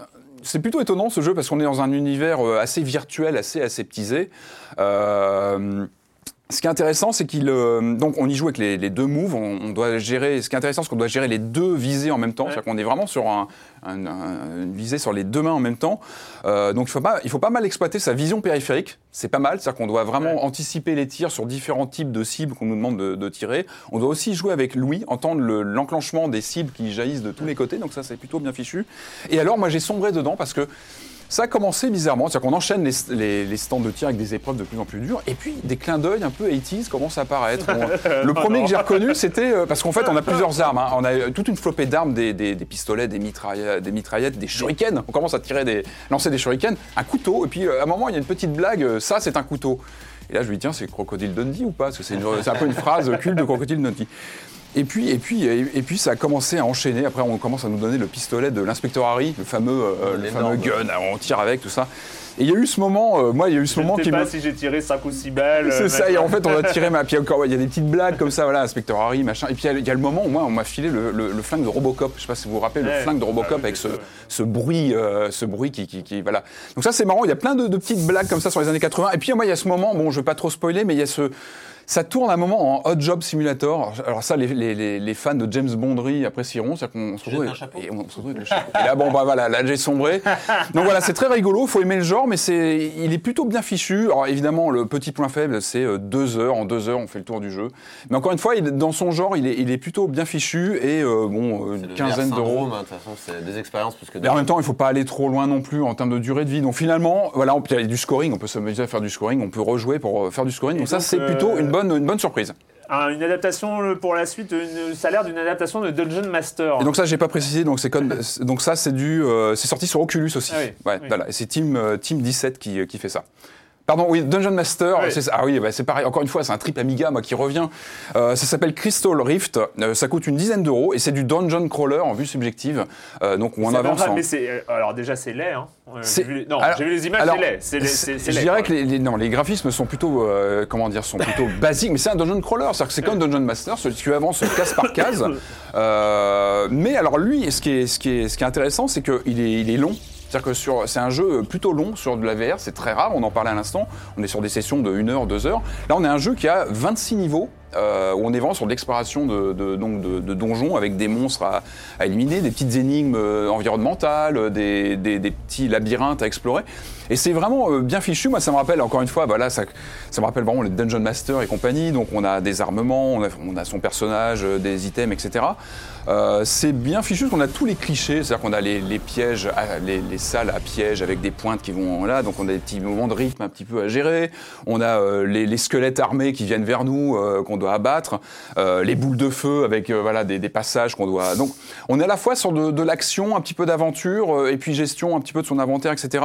c'est plutôt étonnant ce jeu parce qu'on est dans un univers euh, assez virtuel, assez aseptisé. Euh, ce qui est intéressant, c'est qu'il euh, donc on y joue avec les, les deux moves. On, on doit gérer. Ce qui est intéressant, c'est qu'on doit gérer les deux visées en même temps. Ouais. C'est-à-dire qu'on est vraiment sur un, un- un- une visée sur les deux mains en même temps. Euh, donc il faut pas, il faut pas mal exploiter sa vision périphérique. C'est pas mal. C'est-à-dire qu'on doit vraiment Ouais. anticiper les tirs sur différents types de cibles qu'on nous demande de, de tirer. On doit aussi jouer avec l'ouïe, entendre le- l'enclenchement des cibles qui jaillissent de tous les côtés. Donc ça, c'est plutôt bien fichu. Et alors, moi, j'ai sombré dedans parce que ça a commencé bizarrement, c'est-à-dire qu'on enchaîne les, les- les stands de tir avec des épreuves de plus en plus dures, et puis des clins d'œil un peu 80s commencent à apparaître. On- <laughs> le premier que j'ai reconnu, c'était euh, parce qu'en fait, on a plusieurs armes. hein. On a toute une flopée d'armes, des, des- des pistolets, des, mitraille- des mitraillettes, des shurikens. On commence à tirer des, lancer des shurikens, un couteau, et puis euh, à un moment, il y a une petite blague. euh, ça, c'est un couteau. Et là, je lui dis tiens, c'est Crocodile Dundee ou pas? Parce que c'est une- c'est un peu une phrase culte de Crocodile Dundee. Et puis, et, puis, et, puis ça a commencé à enchaîner. Après, on commence à nous donner le pistolet de l'inspecteur Harry, le fameux, euh, le fameux gun. Alors, on tire avec, tout ça. Et il y a eu ce moment, euh, moi, il y a eu ce Je moment ne sais qui pas me. si j'ai tiré 5 ou 6 balles. C'est euh, ça, et en fait, on a tiré ma. <laughs> Puis encore, il y a des petites blagues comme ça, voilà, inspecteur Harry, machin. Et puis il y a- le moment où moi, on m'a filé le, le- le flingue de Robocop. Je sais pas si vous vous rappelez, Ouais. le flingue de Robocop Ah avec ce, ce bruit, euh, ce bruit qui, qui, qui- Voilà. Donc ça, c'est marrant, il y a plein de, de petites blagues comme ça sur les années 80. Et puis moi, il y a ce moment, bon, je vais pas trop spoiler, mais il y a ce. Ça tourne un moment en Hot Job Simulator. Alors ça, les, les- les- les fans de James Bondery apprécieront. C'est-à-dire qu'on se retrouve avec- et on se retrouve avec le chapeau. Et là, bon, bah voilà, là j'ai sombré. Donc voilà, c'est très rigolo. Faut aimer le genre, mais c'est, il est plutôt bien fichu. Alors évidemment, le petit point faible, c'est euh, deux heures. En deux heures, on fait le tour du jeu. Mais encore une fois, il, dans son genre, il est, il est plutôt bien fichu et euh, bon, euh, C'est une le quinzaine d'euros. hein, De toute façon, c'est des expériences plus que Mais en même temps, il faut pas aller trop loin non plus en termes de durée de vie. Donc finalement, voilà, on, il y a du scoring, on peut s'amuser à faire du scoring, on peut rejouer pour faire du scoring. Donc, ça, c'est euh, plutôt une bonne, une bonne surprise. Un- une adaptation euh, pour la suite, une- ça a l'air d'une adaptation de Dungeon Master. Et donc ça, j'ai pas précisé. Donc c'est comme, donc ça, c'est du, euh, c'est sorti sur Oculus aussi. Ah oui, ouais, oui. voilà. Et c'est Team, euh, Team 17 qui, qui fait ça. Pardon, oui, Dungeon Master, Oui. c'est ça. Ah oui, bah, c'est pareil. Encore une fois, c'est un trip Amiga moi, qui revient. Euh, ça s'appelle Crystal Rift. Euh, ça coûte une dizaine d'euros et c'est du dungeon crawler en vue subjective. Euh, donc on avance. en- mais euh, alors déjà c'est laid. Hein. Vu non, j'ai vu les images, c'est laid. C'est je laid, dirais quoi. que les, les- non, les graphismes sont plutôt, comment dire, sont plutôt <laughs> basiques, mais c'est un dungeon crawler, c'est-à-dire que c'est comme Dungeon Master, celui qui avance case par case. <laughs> Mais alors lui, ce qui est, ce qui est, ce qui est intéressant, c'est qu'il est, il est long. C'est-à-dire que c'est un jeu plutôt long sur de la VR, c'est très rare, on en parlait à l'instant, on est sur des sessions de 1 heure, 2 heures. Là, on a un jeu qui a 26 niveaux, euh, où on est vraiment sur l'exploration de, de, donjons avec des monstres à, éliminer, des petites énigmes euh, environnementales, euh, des, petits labyrinthes à explorer. Et c'est vraiment bien fichu. Moi, ça me rappelle, encore une fois, voilà, ça, me rappelle vraiment les Dungeon Master et compagnie. Donc, on a des armements, on a, on a son personnage, des items, etc. Euh, c'est bien fichu parce qu'on a tous les clichés. C'est-à-dire qu'on a les, pièges, les, les salles à pièges avec des pointes qui vont là. Donc, on a des petits moments de rythme un petit peu à gérer. On a euh, les, squelettes armés qui viennent vers nous, euh, qu'on doit abattre. Les boules de feu avec voilà, des, des passages qu'on doit. Donc, on est à la fois sur de, de l'action, un petit peu d'aventure, et puis gestion un petit peu de son inventaire, etc.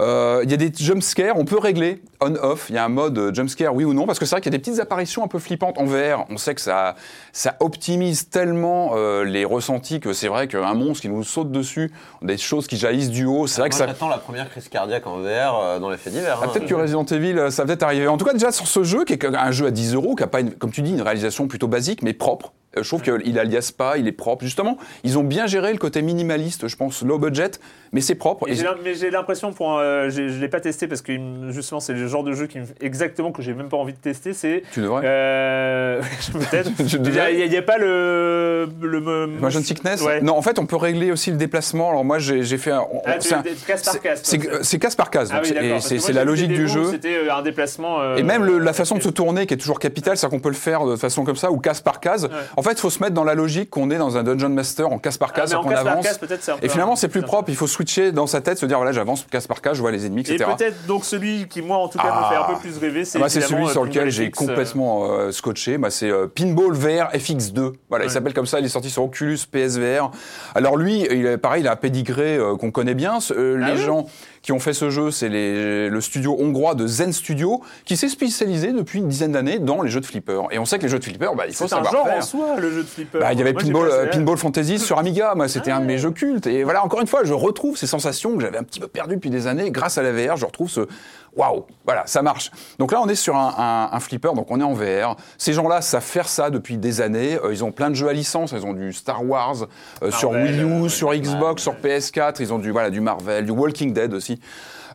Il y a des jumpscares, on peut régler on-off. Il y a un mode euh, jumpscare, oui ou non, parce que c'est vrai qu'il y a des petites apparitions un peu flippantes en VR. On sait que ça, ça optimise tellement euh, les ressentis que c'est vrai qu'un monstre qui nous saute dessus, des choses qui jaillissent du haut, c'est vrai que ça. j'attends la première crise cardiaque en VR euh, dans les faits divers. Ah, hein. peut-être que Resident Evil, euh, ça va peut-être arriver. En tout cas, déjà sur ce jeu, qui est un jeu à 10 euros, qui a pas, une- comme tu dis, une réalisation plutôt basique, mais propre. Euh, Je trouve qu'il alias pas, il est propre. Justement, ils ont bien géré le côté minimaliste, je pense, low budget, mais c'est propre. Mais Et- j'ai l'im- Mais j'ai l'impression, pour, euh, je l'ai pas testé parce que justement c'est le genre de jeu qui me, exactement que j'ai même pas envie de tester. C'est tu devrais. euh, <laughs> peut-être. <laughs> Il n'y a, pas le le mo- Motion sickness Ouais. Non, en fait, on peut régler aussi le déplacement. Alors moi, j'ai fait Ah, c'est casse par casse. casse case. Ah oui, c'est- la logique du jeu. C'était euh, un déplacement. euh, Et même le- la façon de se tourner qui est toujours capitale, c'est-à-dire qu'on peut le faire de façon comme ça ou case par case. En fait, fait, il faut se mettre dans la logique qu'on est dans un dungeon master en case par Ah, case, en qu'on avance. case, Et finalement, c'est plus propre. Il faut switcher dans sa tête, se dire voilà, j'avance case par case, je vois les ennemis, Et etc. peut-être donc celui qui, moi, en tout cas, me Ah. fait un peu plus rêver, c'est Ah bah, c'est celui sur euh, lequel Pinball j'ai euh, complètement euh, scotché. Bah, c'est euh, Pinball VR FX2. Voilà, il s'appelle comme ça. Il est sorti sur Oculus PSVR. Alors lui, il est pareil, il a un pédigré qu'on connaît bien. Ah les oui gens qui ont fait ce jeu, c'est le studio hongrois de Zen Studio, qui s'est spécialisé depuis une dizaine d'années dans les jeux de flipper. Et on sait que les jeux de flipper, bah, il faut C'est un savoir genre faire. en soi, le jeu de flipper. Bah, il y avait Moi, Pinball, euh, Pinball Fantasy sur Amiga, moi c'était un de mes jeux cultes. Et voilà, encore une fois, je retrouve ces sensations que j'avais un petit peu perdues depuis des années. Grâce à la VR, je retrouve ce waouh, voilà, ça marche. Donc là, on est sur un, un- un flipper, donc on est en VR. Ces gens-là savent faire ça depuis des années. Euh, ils ont plein de jeux à licence, ils ont du Star Wars euh, sur Wii U, euh, sur Xbox, sur PS4, ils ont du, voilà, du Marvel, du Walking Dead aussi.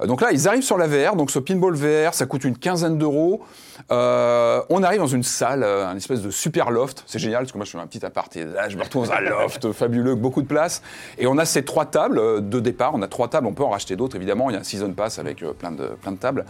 Euh, Donc là, ils arrivent sur la VR, donc ce pinball VR, ça coûte une quinzaine d'euros. Euh, on arrive dans une salle, euh, un espèce de super loft. C'est génial parce que moi je suis dans un petit appart et là je me retrouve dans un loft <laughs> fabuleux, avec beaucoup de place. Et on a ces trois tables de départ. On a trois tables, on peut en racheter d'autres évidemment. Il y a un season pass avec plein, de, plein de tables.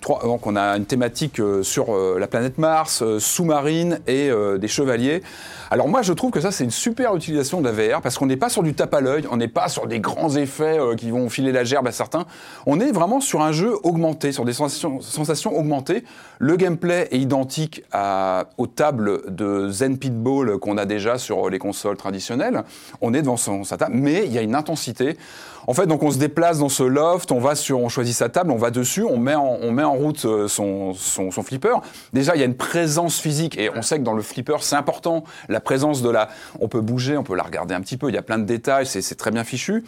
Trois- donc on a une thématique sur la planète Mars, sous-marine et des chevaliers. Alors moi je trouve que ça c'est une super utilisation de la VR parce qu'on n'est pas sur du tape à l'œil, on n'est pas sur des grands effets euh, qui vont filer la gerbe à certains. On est vraiment sur un jeu augmenté, sur des sensations, augmentées. Le gameplay est identique à- aux tables de Zen Pitball qu'on a déjà sur les consoles traditionnelles. On est devant sa table, mais il y a une intensité. En fait, donc on se déplace dans ce loft, on va sur, on choisit sa table, on va dessus, on met en, on met en route euh, son, son, flipper. Déjà, il y a une présence physique et on sait que dans le flipper, c'est important présence de la. On peut bouger, on peut la regarder un petit peu. Il y a plein de détails, c'est très bien fichu.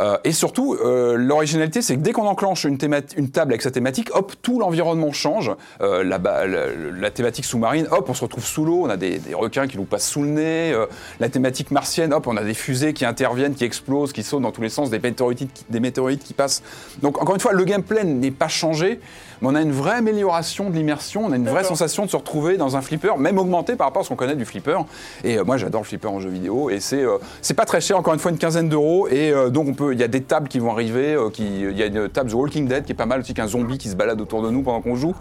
Euh, et surtout, euh, l'originalité, c'est que dès qu'on enclenche une, table avec sa thématique, hop, tout l'environnement change. Euh, la, la, la thématique sous-marine, hop, on se retrouve sous l'eau, on a des, des requins qui nous passent sous le nez. La thématique martienne, hop, on a des fusées qui interviennent, qui explosent, qui sautent dans tous les sens, des météorites, des météorites qui passent. Donc, encore une fois, le gameplay n'est pas changé, mais on a une vraie amélioration de l'immersion, on a une vraie sensation de se retrouver dans un flipper, même augmenté par rapport à ce qu'on connaît du flipper. Et euh, moi, j'adore le flipper en jeu vidéo, et c'est euh, c'est pas très cher, encore une fois, une quinzaine d'euros. Et euh, donc, on peut, il y a des tables qui vont arriver, qui, il y a une table The Walking Dead qui est pas mal aussi, qu'un zombie qui se balade autour de nous pendant qu'on joue.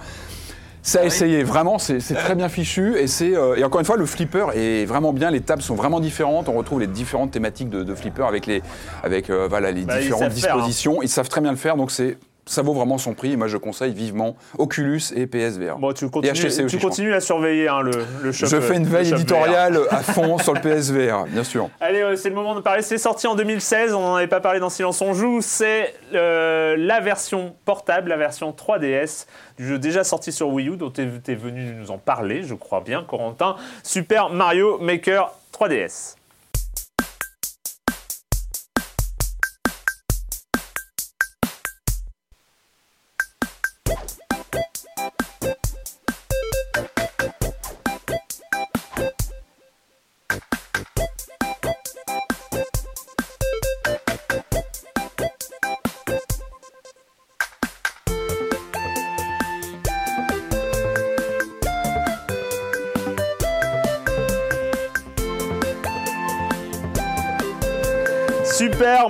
C'est à essayer, vraiment, c'est très bien fichu. Et, c'est, euh, et encore une fois, le flipper est vraiment bien, les tables sont vraiment différentes. On retrouve les différentes thématiques de, de flipper avec les, avec, euh, voilà, les Bah, ils différentes faire, hein. dispositions. Ils savent très bien le faire, donc c'est, ça vaut vraiment son prix. Et moi, je conseille vivement Oculus et PSVR. Bon, tu Et continues, HTC aussi, tu continues à surveiller hein, le, le shop. je fais une le veille éditoriale à fond sur le PSVR, bien sûr. <laughs> Allez, euh, c'est le moment de parler. C'est sorti en 2016. On n'en avait pas parlé dans Silence on joue. C'est euh, la version portable, la version 3DS du jeu déjà sorti sur Wii U, dont tu es, venu nous en parler, je crois bien, Corentin. Super Mario Maker 3DS.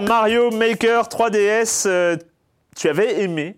Mario Maker 3DS. euh, tu avais aimé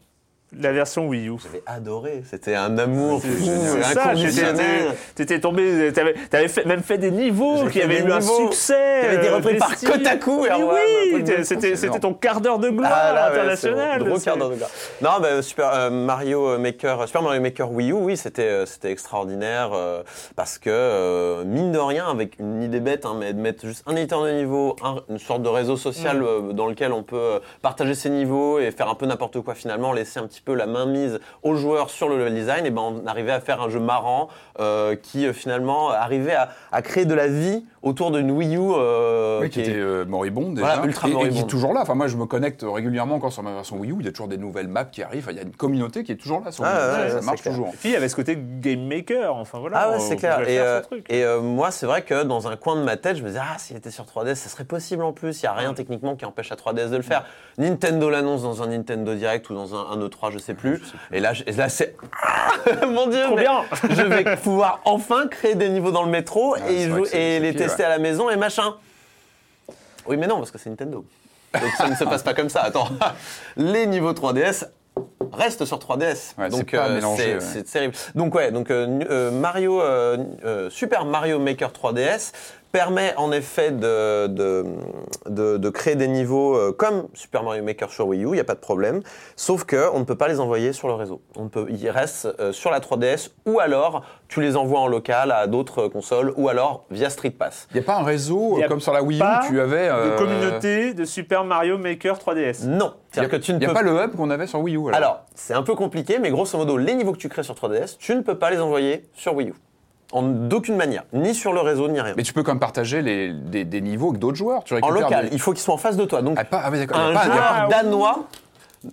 la version Wii U. J'avais adoré, c'était un amour C'est- ça, inconditionnel. tu étais tombé, t'avais avais même fait des niveaux qui avaient eu un succès. avaient été euh, repris par d'estime. Kotaku, un oui, fou, c'était ton quart d'heure de gloire Ah, là, ouais, international. bon, gros quart d'heure de gloire. Non, bah, Super euh, Mario Maker, Super Mario Maker Wii U, oui, c'était euh, c'était extraordinaire euh, parce que euh, mine de rien, avec une idée bête, hein, mais de mettre juste un éditeur de niveau, un- une sorte de réseau social Mm. euh, dans lequel on peut euh, partager ses niveaux et faire un peu n'importe quoi finalement, laisser un petit peu la main mise aux joueurs sur le level design, et ben on arrivait à faire un jeu marrant euh, qui euh, finalement arrivait à, à créer de la vie autour d'une Wii U euh, Oui, qui était euh, moribonde déjà, Voilà, ultra et- et, qui moribonde. est toujours là. Enfin, moi, je me connecte régulièrement encore sur ma version Wii U. Il y a toujours des nouvelles maps qui arrivent. Enfin, Il y a une communauté qui est toujours là. Sur Ah, Wii U. ouais, ça ouais, marche clair. toujours. Et puis il y avait ce côté game maker, enfin voilà. Ah ouais, c'est clair. Et, euh, euh, moi, c'est vrai que dans un coin de ma tête, je me disais, ah, s'il était sur 3DS, ça serait possible en plus. Il n'y a rien techniquement qui empêche la 3DS de le faire. Nintendo l'annonce dans un Nintendo Direct ou dans un, un E3, je sais plus. Et là, je- et là c'est. Ah, <laughs> Mon Dieu, Trop mais bien. je vais pouvoir enfin créer des niveaux dans le métro Ah, et, c'est y vrai jouer- que c'est- et c'est les tester ouais. à la maison et machin. Oui, mais non, parce que c'est Nintendo. Donc ça ne se passe pas comme ça. Attends. <laughs> Les niveaux 3DS, reste sur 3DS. Ouais, donc c'est pas euh, mélangé, c'est ouais. c'est terrible. Donc ouais, donc euh, nu- euh, Mario, euh, euh, Super Mario Maker 3DS permet en effet de, de, de- de créer des niveaux euh, comme Super Mario Maker sur Wii U, il n'y a pas de problème. Sauf que on ne peut pas les envoyer sur le réseau. On ne peut, ils restent euh, sur la 3DS ou alors tu les envoies en local à d'autres consoles ou alors via Street Pass. Il n'y a pas un réseau Il y euh, a comme sur la Wii U, tu avais. De euh, communauté de Super Mario Maker 3DS. Non, Il c'est-à-dire que tu ne n'y a peux pas le hub qu'on avait sur Wii U. Alors, Alors, c'est un peu compliqué, mais grosso modo, les niveaux que tu crées sur 3DS, tu ne peux pas les envoyer sur Wii U. En d'aucune manière, ni sur le réseau, ni rien. Mais tu peux quand même partager les, des, des niveaux avec d'autres joueurs. Tu en local, des- il faut qu'ils soient en face de toi. Donc, Ah, pas, ah, oui, d'accord. Il y a un pas- il y a joueur pas- danois,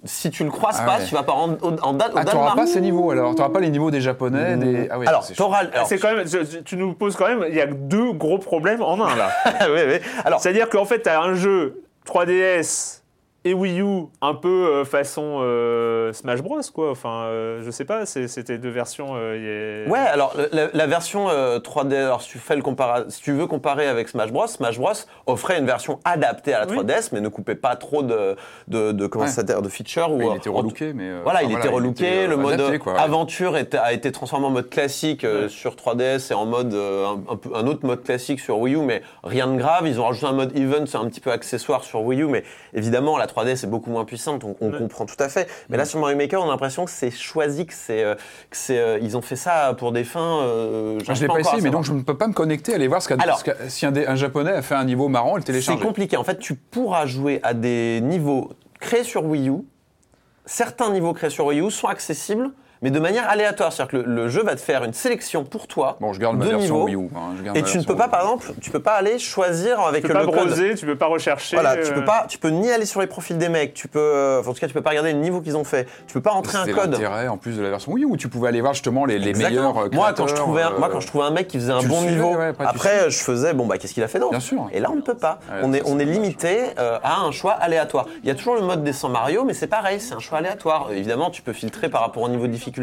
si tu le croises Ah pas, ouais. tu vas pas en, au, en Dan- au Ah, tu n'auras Danemark. pas ces niveaux alors. Tu n'auras pas les niveaux des japonais. Des... Ah, oui, alors, c'est t'auras- C'est quand même, tu nous poses quand même, il y a deux gros problèmes en un là. <laughs> oui, oui. Alors, C'est-à-dire qu'en fait, tu as un jeu 3DS et Wii U un peu euh, façon euh, Smash Bros, quoi. Enfin, euh, je sais pas, c'était deux versions. euh, y a- Ouais, alors la, la version euh, 3D, alors si tu, fais le compara- si tu veux comparer avec Smash Bros, Smash Bros offrait une version adaptée à la Oui. 3DS, mais ne coupait pas trop de, de, de, comment Ouais. ça s'appelle, de features. Ou, il était relooké, mais. euh, Voilà, enfin, il était relooké, le mode adapté, quoi, ouais. aventure était- a été transformé en mode classique euh, Ouais. sur 3DS et en mode euh, un, un autre mode classique sur Wii U, mais rien de grave. Ils ont rajouté un mode event, c'est un petit peu accessoire sur Wii U, mais évidemment la 3DS est beaucoup moins puissante, donc on Ouais. comprend tout à fait. Mais là sur Mario Maker, on a l'impression que c'est choisi, que c'est, euh, que c'est, euh, ils ont fait ça pour des fins. euh, j'arrive je l'ai pas à essayé, mais donc je ne peux pas me connecter, aller voir ce Alors. ce si un, japonais a fait un niveau marrant le C'est télécharger. compliqué. En fait, tu pourras jouer à des niveaux créés sur Wii U. Certains niveaux créés sur Wii U sont accessibles, mais de manière aléatoire. C'est-à-dire que le, le jeu va te faire une sélection pour toi Bon, je garde ma version. Wii U. hein, je garde Et ma tu ne peux pas, par exemple, tu peux pas aller choisir avec Tu peux le pas code. browser, tu peux pas rechercher. Voilà, tu euh, peux pas, tu peux ni aller sur les profils des mecs, tu peux, euh, enfin, en tout cas, tu peux pas regarder le niveau qu'ils ont fait. Tu peux pas rentrer un code. l'intérêt en plus de la version Wii U où tu pouvais aller voir justement les, les meilleurs. euh, moi, quand je trouvais, un, euh, moi, quand je trouvais un mec qui faisait un bon suivais, niveau, ouais, après, je faisais, bon, bah, qu'est-ce qu'il a fait d'autre Bien sûr. Et là, on ne peut pas. Ouais, on est, on est limité euh, à un choix aléatoire. Il y a toujours le mode des 100 Mario, mais c'est pareil, c'est un choix aléatoire. Évidemment, tu peux filtrer par rapport au niveau de difficulté,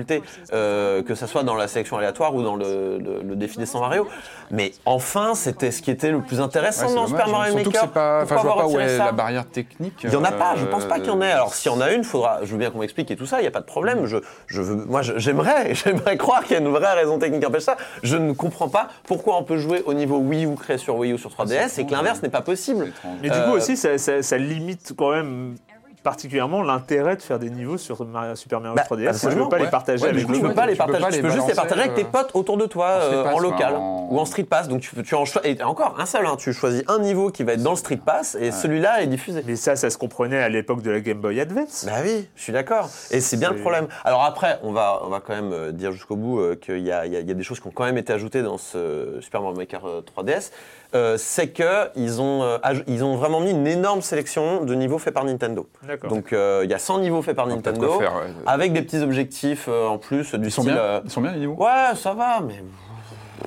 euh, que ça soit dans la sélection aléatoire ou dans le, le- le défi des 100 Mario. Mais enfin, c'était ce qui était le plus intéressant Ouais, dans Super hein. Mario Surtout que Maker. c'est pas. Enfin, Pourquoi je vois pas où est la barrière technique. il y en a pas, je euh, pense pas qu'il y en ait. Alors s'il y en a une, faudra, je veux bien qu'on m'explique et tout ça, il n'y a pas de problème. Je, je veux, moi j'aimerais, <laughs> j'aimerais croire qu'il y a une vraie raison technique qui empêche ça. Je ne comprends pas pourquoi on peut jouer au niveau Wii U créé sur Wii U sur 3DS et que l'inverse n'est pas possible. Mais du Euh, coup aussi, ça, ça- ça limite quand même particulièrement l'intérêt de faire des niveaux sur Mario- Super Mario Bah, 3DS. si je veux pas les partager Ouais, avec coup, Tu vous. peux ouais, pas les tu peux partager, pas tu les peux juste les partager avec tes potes autour de toi en euh, Pass, en quoi, local en- ou en Street Pass. Donc tu, peux- tu en et encore un seul, hein, tu choisis un niveau qui va être dans le Street Pass et celui-là est diffusé. Mais ça, ça se comprenait à l'époque de la Game Boy Advance. Bah oui, je suis d'accord. Et c'est bien le problème. Alors après, on va, on va quand même euh, dire jusqu'au bout euh, qu'il y a, y y des choses qui ont quand même été ajoutées dans ce Super Mario Maker euh, 3DS. Euh, c'est que ils ont, euh, ils ont vraiment mis une énorme sélection de niveaux faits par Nintendo. Donc euh, il y a 100 niveaux faits par Nintendo, quoi faire, ouais. avec des petits objectifs euh, en plus du Ils sont style. bien. euh, Ils sont bien les niveaux? Ouais, ça va, mais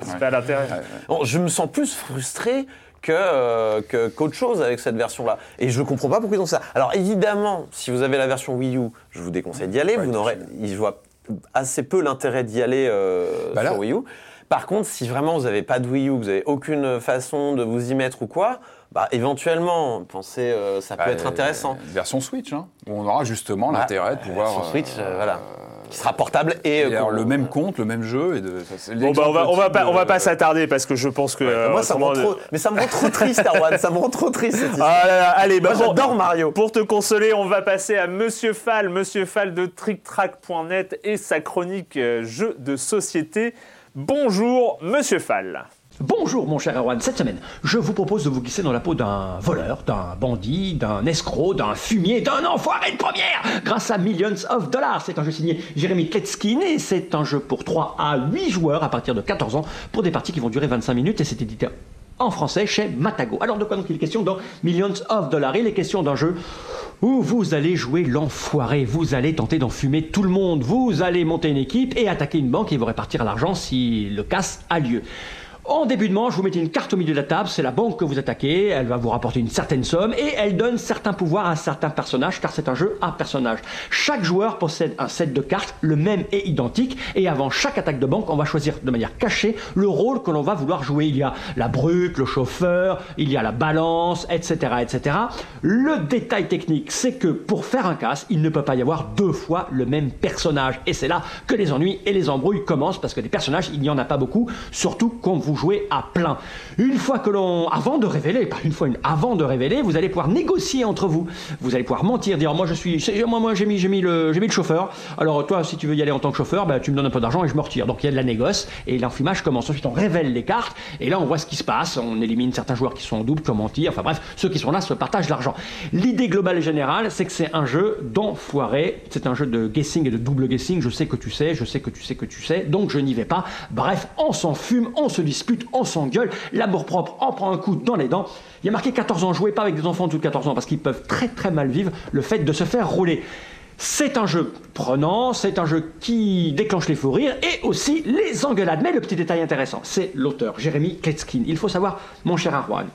C'est pas l'intérêt. Bon, je me sens plus frustré que, euh, que- qu'autre chose avec cette version-là. Et je comprends pas pourquoi ils ont ça. Alors évidemment, si vous avez la version Wii U, je vous déconseille d'y aller. Ouais, vous n'aurez, je vois assez peu l'intérêt d'y aller euh, Bah là- sur Wii U. Par contre, si vraiment vous n'avez pas de Wii U, vous n'avez aucune façon de vous y mettre ou quoi, bah éventuellement, pensez, euh, ça peut Bah, être intéressant. euh, Version Switch, hein, où on aura justement Bah, l'intérêt de pouvoir. sur Switch, euh, euh, voilà, qui sera portable et, et euh, alors, le même compte, le même jeu. Et de, Bon, bah, on va, on va pas, on va pas de- s'attarder parce que je pense que. euh, Moi, ça me rend trop, mais ça me rend trop triste, Erwan. Ça me rend trop triste cette. <laughs> Ah là là, allez, bah, j'adore Mario. Pour te consoler, on va passer à Monsieur Fall, Monsieur Fall de TrickTrack.net et sa chronique euh, jeux de société. Bonjour, Monsieur Fall. Bonjour mon cher Erwan, cette semaine, je vous propose de vous glisser dans la peau d'un voleur, d'un bandit, d'un escroc, d'un fumier, d'un enfoiré de première grâce à Millions of Dollars. C'est un jeu signé Jérémy Kletskin et c'est un jeu pour 3 à 8 joueurs à partir de 14 ans pour des parties qui vont durer 25 minutes et c'est édité en français chez Matago. Alors de quoi donc il est question dans Millions of Dollars? Il est question d'un jeu où vous allez jouer l'enfoiré, vous allez tenter d'enfumer tout le monde, vous allez monter une équipe et attaquer une banque et vous répartir l'argent si le casse a lieu. En début de manche, vous mettez une carte au milieu de la table, c'est la banque que vous attaquez, elle va vous rapporter une certaine somme et elle donne certains pouvoirs à certains personnages car c'est un jeu à personnages. Chaque joueur possède un set de cartes, le même et identique, et avant chaque attaque de banque, on va choisir de manière cachée le rôle que l'on va vouloir jouer. Il y a la brute, le chauffeur, il y a la balance, etc. etc. Le détail technique, c'est que pour faire un casse, il ne peut pas y avoir deux fois le même personnage. Et c'est là que les ennuis et les embrouilles commencent parce que des personnages, il n'y en a pas beaucoup, surtout quand vous jouez à plein. Une fois que l'on, avant de révéler, pas une fois, une, avant de révéler, vous allez pouvoir négocier entre vous. Vous allez pouvoir mentir, dire moi je suis, moi, moi j'ai mis, mis le, mis le chauffeur. Alors toi, si tu veux y aller en tant que chauffeur, bah, tu me donnes un peu d'argent et je me retire. Donc il y a de la négoce et l'enfumage commence. Ensuite, on révèle les cartes et là, on voit ce qui se passe. On élimine certains joueurs qui sont en double, qui ont. Enfin bref, ceux qui sont là se partagent l'argent. L'idée globale et générale, c'est que c'est un jeu d'enfoiré. C'est un jeu de guessing et de double guessing. Je sais que tu sais, je sais que tu sais que tu sais, donc je n'y vais pas. Bref, on s'en fume, on se dispute, on s'engueule. L'amour propre en prend un coup dans les dents. Il y a marqué 14 ans. Jouez pas avec des enfants de 14 ans parce qu'ils peuvent très très mal vivre le fait de se faire rouler. C'est un jeu prenant, c'est un jeu qui déclenche les fous rires et aussi les engueulades. Mais le petit détail intéressant, c'est l'auteur, Jérémy Kletskin. Il faut savoir, mon cher Arwan,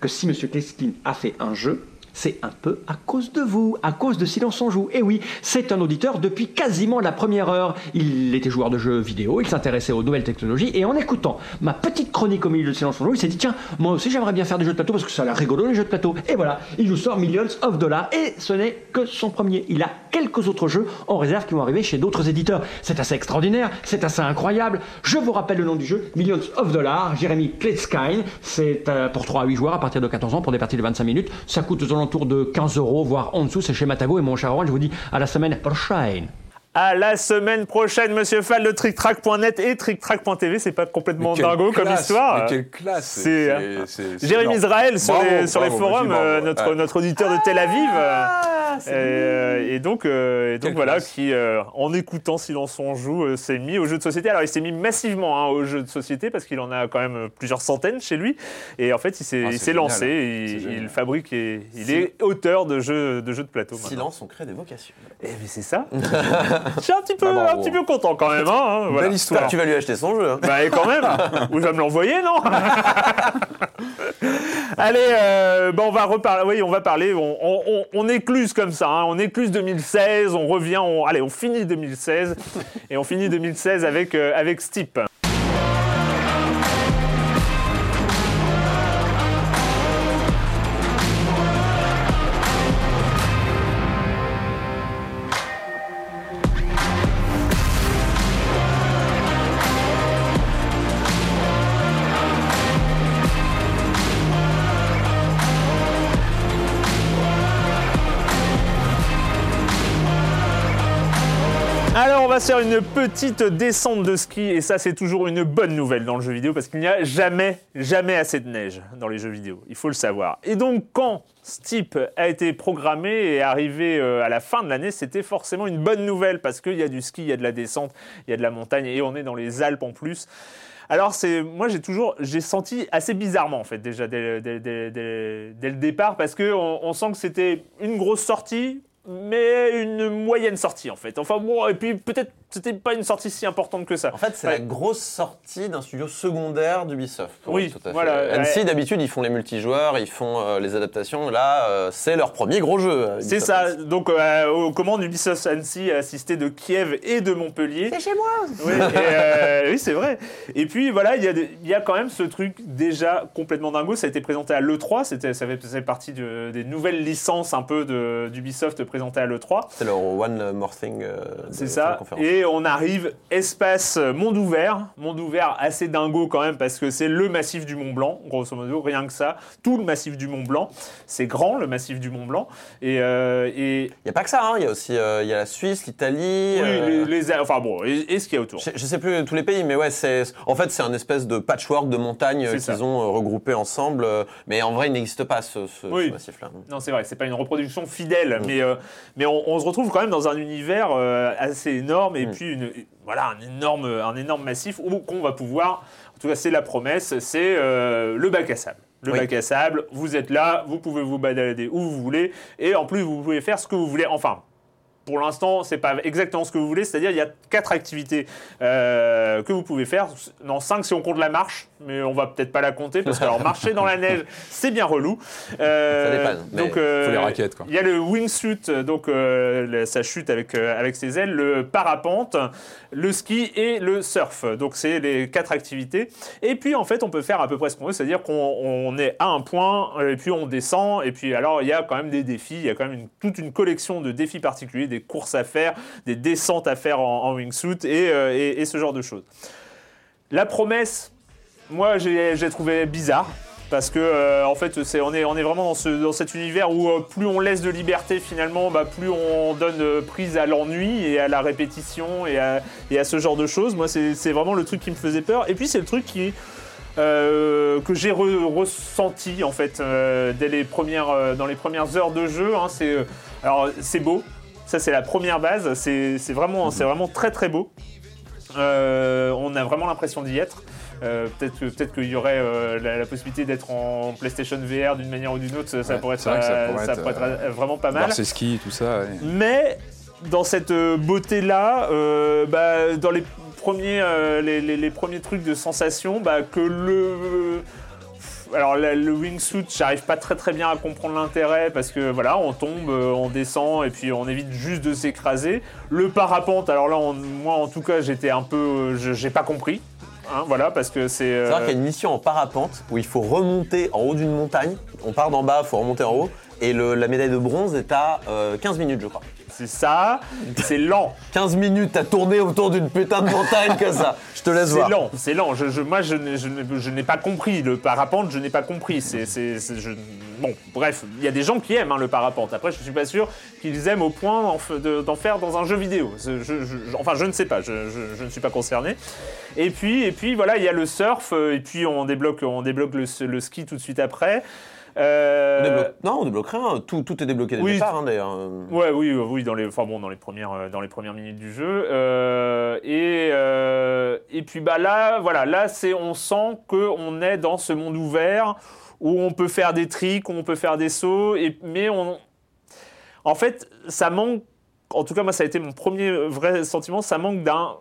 que si M. Kletskin a fait un jeu, c'est un peu à cause de vous, à cause de Silence on joue. Et oui, c'est un auditeur depuis quasiment la première heure. Il était joueur de jeux vidéo, il s'intéressait aux nouvelles technologies, et en écoutant ma petite chronique au milieu de Silence on joue, il s'est dit tiens, moi aussi j'aimerais bien faire des jeux de plateau parce que ça a l'air rigolo les jeux de plateau. Et voilà, il nous sort Millions of Dollars, et ce n'est que son premier. Il a quelques autres jeux en réserve qui vont arriver chez d'autres éditeurs. C'est assez extraordinaire, c'est assez incroyable. Je vous rappelle le nom du jeu, Millions of Dollars, Jérémy Kletzkine. C'est euh, pour 3 à 8 joueurs à partir de 14 ans pour des parties de 25 minutes. Ça coûte aux alentours de 15 euros, voire en dessous. C'est chez Matago et mon cher Roland, je vous dis à la semaine prochaine. À la semaine prochaine, monsieur Fall de TrickTrack.net et TrickTrack.tv. C'est pas complètement dingo comme histoire. mais quelle classe C'est, euh, Jérémy. Israël sur, Bravo, les, sur les bravo, forums, bravo. euh, notre, Ouais. notre auditeur de Tel Aviv. Euh, euh, et donc, euh, et donc voilà, classe. qui, euh, en écoutant Silence on joue, euh, s'est mis aux jeux de société. Alors, il s'est mis massivement hein, aux jeux de société parce qu'il en a quand même plusieurs centaines chez lui. Et en fait, il s'est, Ah, il s'est lancé. C'est il, fabrique et il Si- est auteur de jeux de, jeux de plateau. maintenant. Silence, on crée des vocations. Eh mais c'est ça. <laughs> Je suis un petit peu, Bah, bravo. un petit peu content quand même. Hein, voilà. Belle histoire. Tu vas lui acheter son jeu. hein. Bah et quand même, <laughs> ou je vais me l'envoyer, non <laughs> Allez, euh, bah, on va reparler. Oui, on va parler. On, on, on- on écluse comme ça. hein, on écluse 2016. On revient. On, allez, on finit 2016 et on finit 2016 avec euh, avec Steep. Une petite descente de ski, et ça, c'est toujours une bonne nouvelle dans le jeu vidéo, parce qu'il n'y a jamais, jamais assez de neige dans les jeux vidéo. Il faut le savoir. Et donc, quand Steep a été programmé et arrivé euh, à la fin de l'année, c'était forcément une bonne nouvelle, parce qu'il y a du ski, il y a de la descente, il y a de la montagne, et on est dans les Alpes en plus. Alors c'est, moi j'ai toujours, j'ai senti assez bizarrement en fait déjà dès, le départ parce que on, on sent que c'était une grosse sortie, mais une moyenne sortie en fait. Enfin bon et puis peut-être c'était pas une sortie si importante que ça. En fait, c'est Ouais. la grosse sortie d'un studio secondaire d'Ubisoft. Oui, tout à fait. voilà. Annecy, Ouais. d'habitude, ils font les multijoueurs, ils font euh, les adaptations. Là, euh, c'est leur premier gros jeu. euh, C'est ça. Annecy. Donc euh, aux commandes Ubisoft Annecy a assisté de Kiev et de Montpellier. C'est chez moi Oui, oui, c'est vrai. Et puis voilà, il y, y a quand même ce truc déjà complètement dingo. Ça a été présenté à l'E3. C'était, ça fait, ça fait partie de- des nouvelles licences un peu d'Ubisoft présentées à l'E3. C'est leur One More Thing. euh, C'est ça. Et on arrive espace euh, monde ouvert. Monde ouvert assez dingo quand même parce que c'est le massif du Mont Blanc, grosso modo, rien que ça. Tout le massif du Mont Blanc. C'est grand, le massif du Mont Blanc. Et, euh, et Il n'y a pas que ça, hein. il y a aussi euh, y a la Suisse, l'Italie. oui, euh, les, les- enfin bon, et, et ce qu'il y a autour. Je, je sais plus tous les pays, mais ouais, en fait c'est un espèce de patchwork de montagnes euh, qu'ils ont euh, regroupé ensemble. euh, Mais en vrai, il n'existe pas ce, ce- Oui. ce massif-là. Non, c'est vrai, c'est pas une reproduction fidèle, Mm. mais, euh, mais on, on se retrouve quand même dans un univers euh, assez énorme et Mm. puis une, voilà, un énorme, un énorme massif où qu'on va pouvoir, en tout cas c'est la promesse, c'est euh, le bac à sable. Le Oui. bac à sable, vous êtes là, vous pouvez vous balader où vous voulez et en plus vous pouvez faire ce que vous voulez. Enfin, pour l'instant, c'est pas exactement ce que vous voulez, c'est-à-dire il y a quatre activités euh, que vous pouvez faire. Non, cinq si on compte la marche. Mais on va peut-être pas la compter parce que alors marcher dans la neige, c'est bien relou. Euh, Ça dépanne, donc euh, faut les raquettes, quoi. Il y a le wingsuit, donc euh, sa chute avec euh, avec ses ailes, le parapente, le ski et le surf. Donc c'est les quatre activités. Et puis en fait, on peut faire à peu près ce qu'on veut, c'est-à-dire qu'on on est à un point et puis on descend. Et puis alors il y a quand même des défis, il y a quand même une- toute une collection de défis particuliers, des courses à faire, des descentes à faire en, en wingsuit et, et- et ce genre de choses. La promesse, moi j'ai trouvé bizarre. Parce que euh, en fait, on, est, vraiment dans, ce, dans cet univers où euh, plus on laisse de liberté finalement, bah, plus on donne euh, prise à l'ennui et à la répétition et à, ce genre de choses. Moi, c'est, vraiment le truc qui me faisait peur. Et puis c'est le truc que j'ai re- ressenti en fait dès les premières, dans les premières heures de jeu. hein. alors c'est beau. Ça c'est la première base. C'est, vraiment, vraiment très très beau. On a vraiment l'impression d'y être. Euh, peut-être que- peut-être qu'il y aurait euh, la, la possibilité d'être en PlayStation VR d'une manière ou d'une autre, ça, Ouais, pourrait être, c'est vrai que ça pourrait ça être, pourrait être, vraiment pas mal. Voir ses skis, tout ça. ouais. Mais dans cette euh, beauté-là, euh, bah, dans les premiers, euh, les, les- les premiers trucs de sensation, bah, que le. Alors la- le wingsuit, j'arrive pas très très bien à comprendre l'intérêt parce que voilà, on tombe, on descend et puis on évite juste de s'écraser. Le parapente, alors là, on- moi en tout cas, j'étais un peu, euh, j'ai pas compris, hein, voilà, parce que c'est. euh, C'est vrai qu'il y a une mission en parapente où il faut remonter en haut d'une montagne. On part d'en bas, il faut remonter en haut. Et la médaille de bronze est à euh, 15 minutes, je crois. C'est ça, c'est lent. <laughs> 15 minutes à tourner autour d'une putain de montagne comme ça. Je te laisse C'est voir. lent, c'est lent. Je, je- moi, je, n'ai- je pas compris. Le parapente, je n'ai pas compris. C'est, c'est- c'est- je- Bon, bref, il y a des gens qui aiment hein, le parapente. Après, je ne suis pas sûr qu'ils aiment au point d'en, faire dans un jeu vidéo. C'est- enfin, je ne sais pas. Je, ne suis pas concerné. Et puis, et puis voilà, il y a le surf. euh, Et puis, on débloque, on débloque le, le ski tout de suite après. Euh, On débloque- Non, on débloque rien. Tout, tout est débloqué dès le oui. départ, hein, d'ailleurs. Euh, Ouais, oui, euh, oui, dans les, enfin bon, dans les premières, euh, dans les premières minutes du jeu. Euh, et euh, et puis bah là, voilà, là c'est, on sent que on est dans ce monde ouvert où on peut faire des tricks, où on peut faire des sauts, et mais on, en fait, ça manque. En tout cas, moi, ça a été mon premier vrai sentiment. Ça manque d'un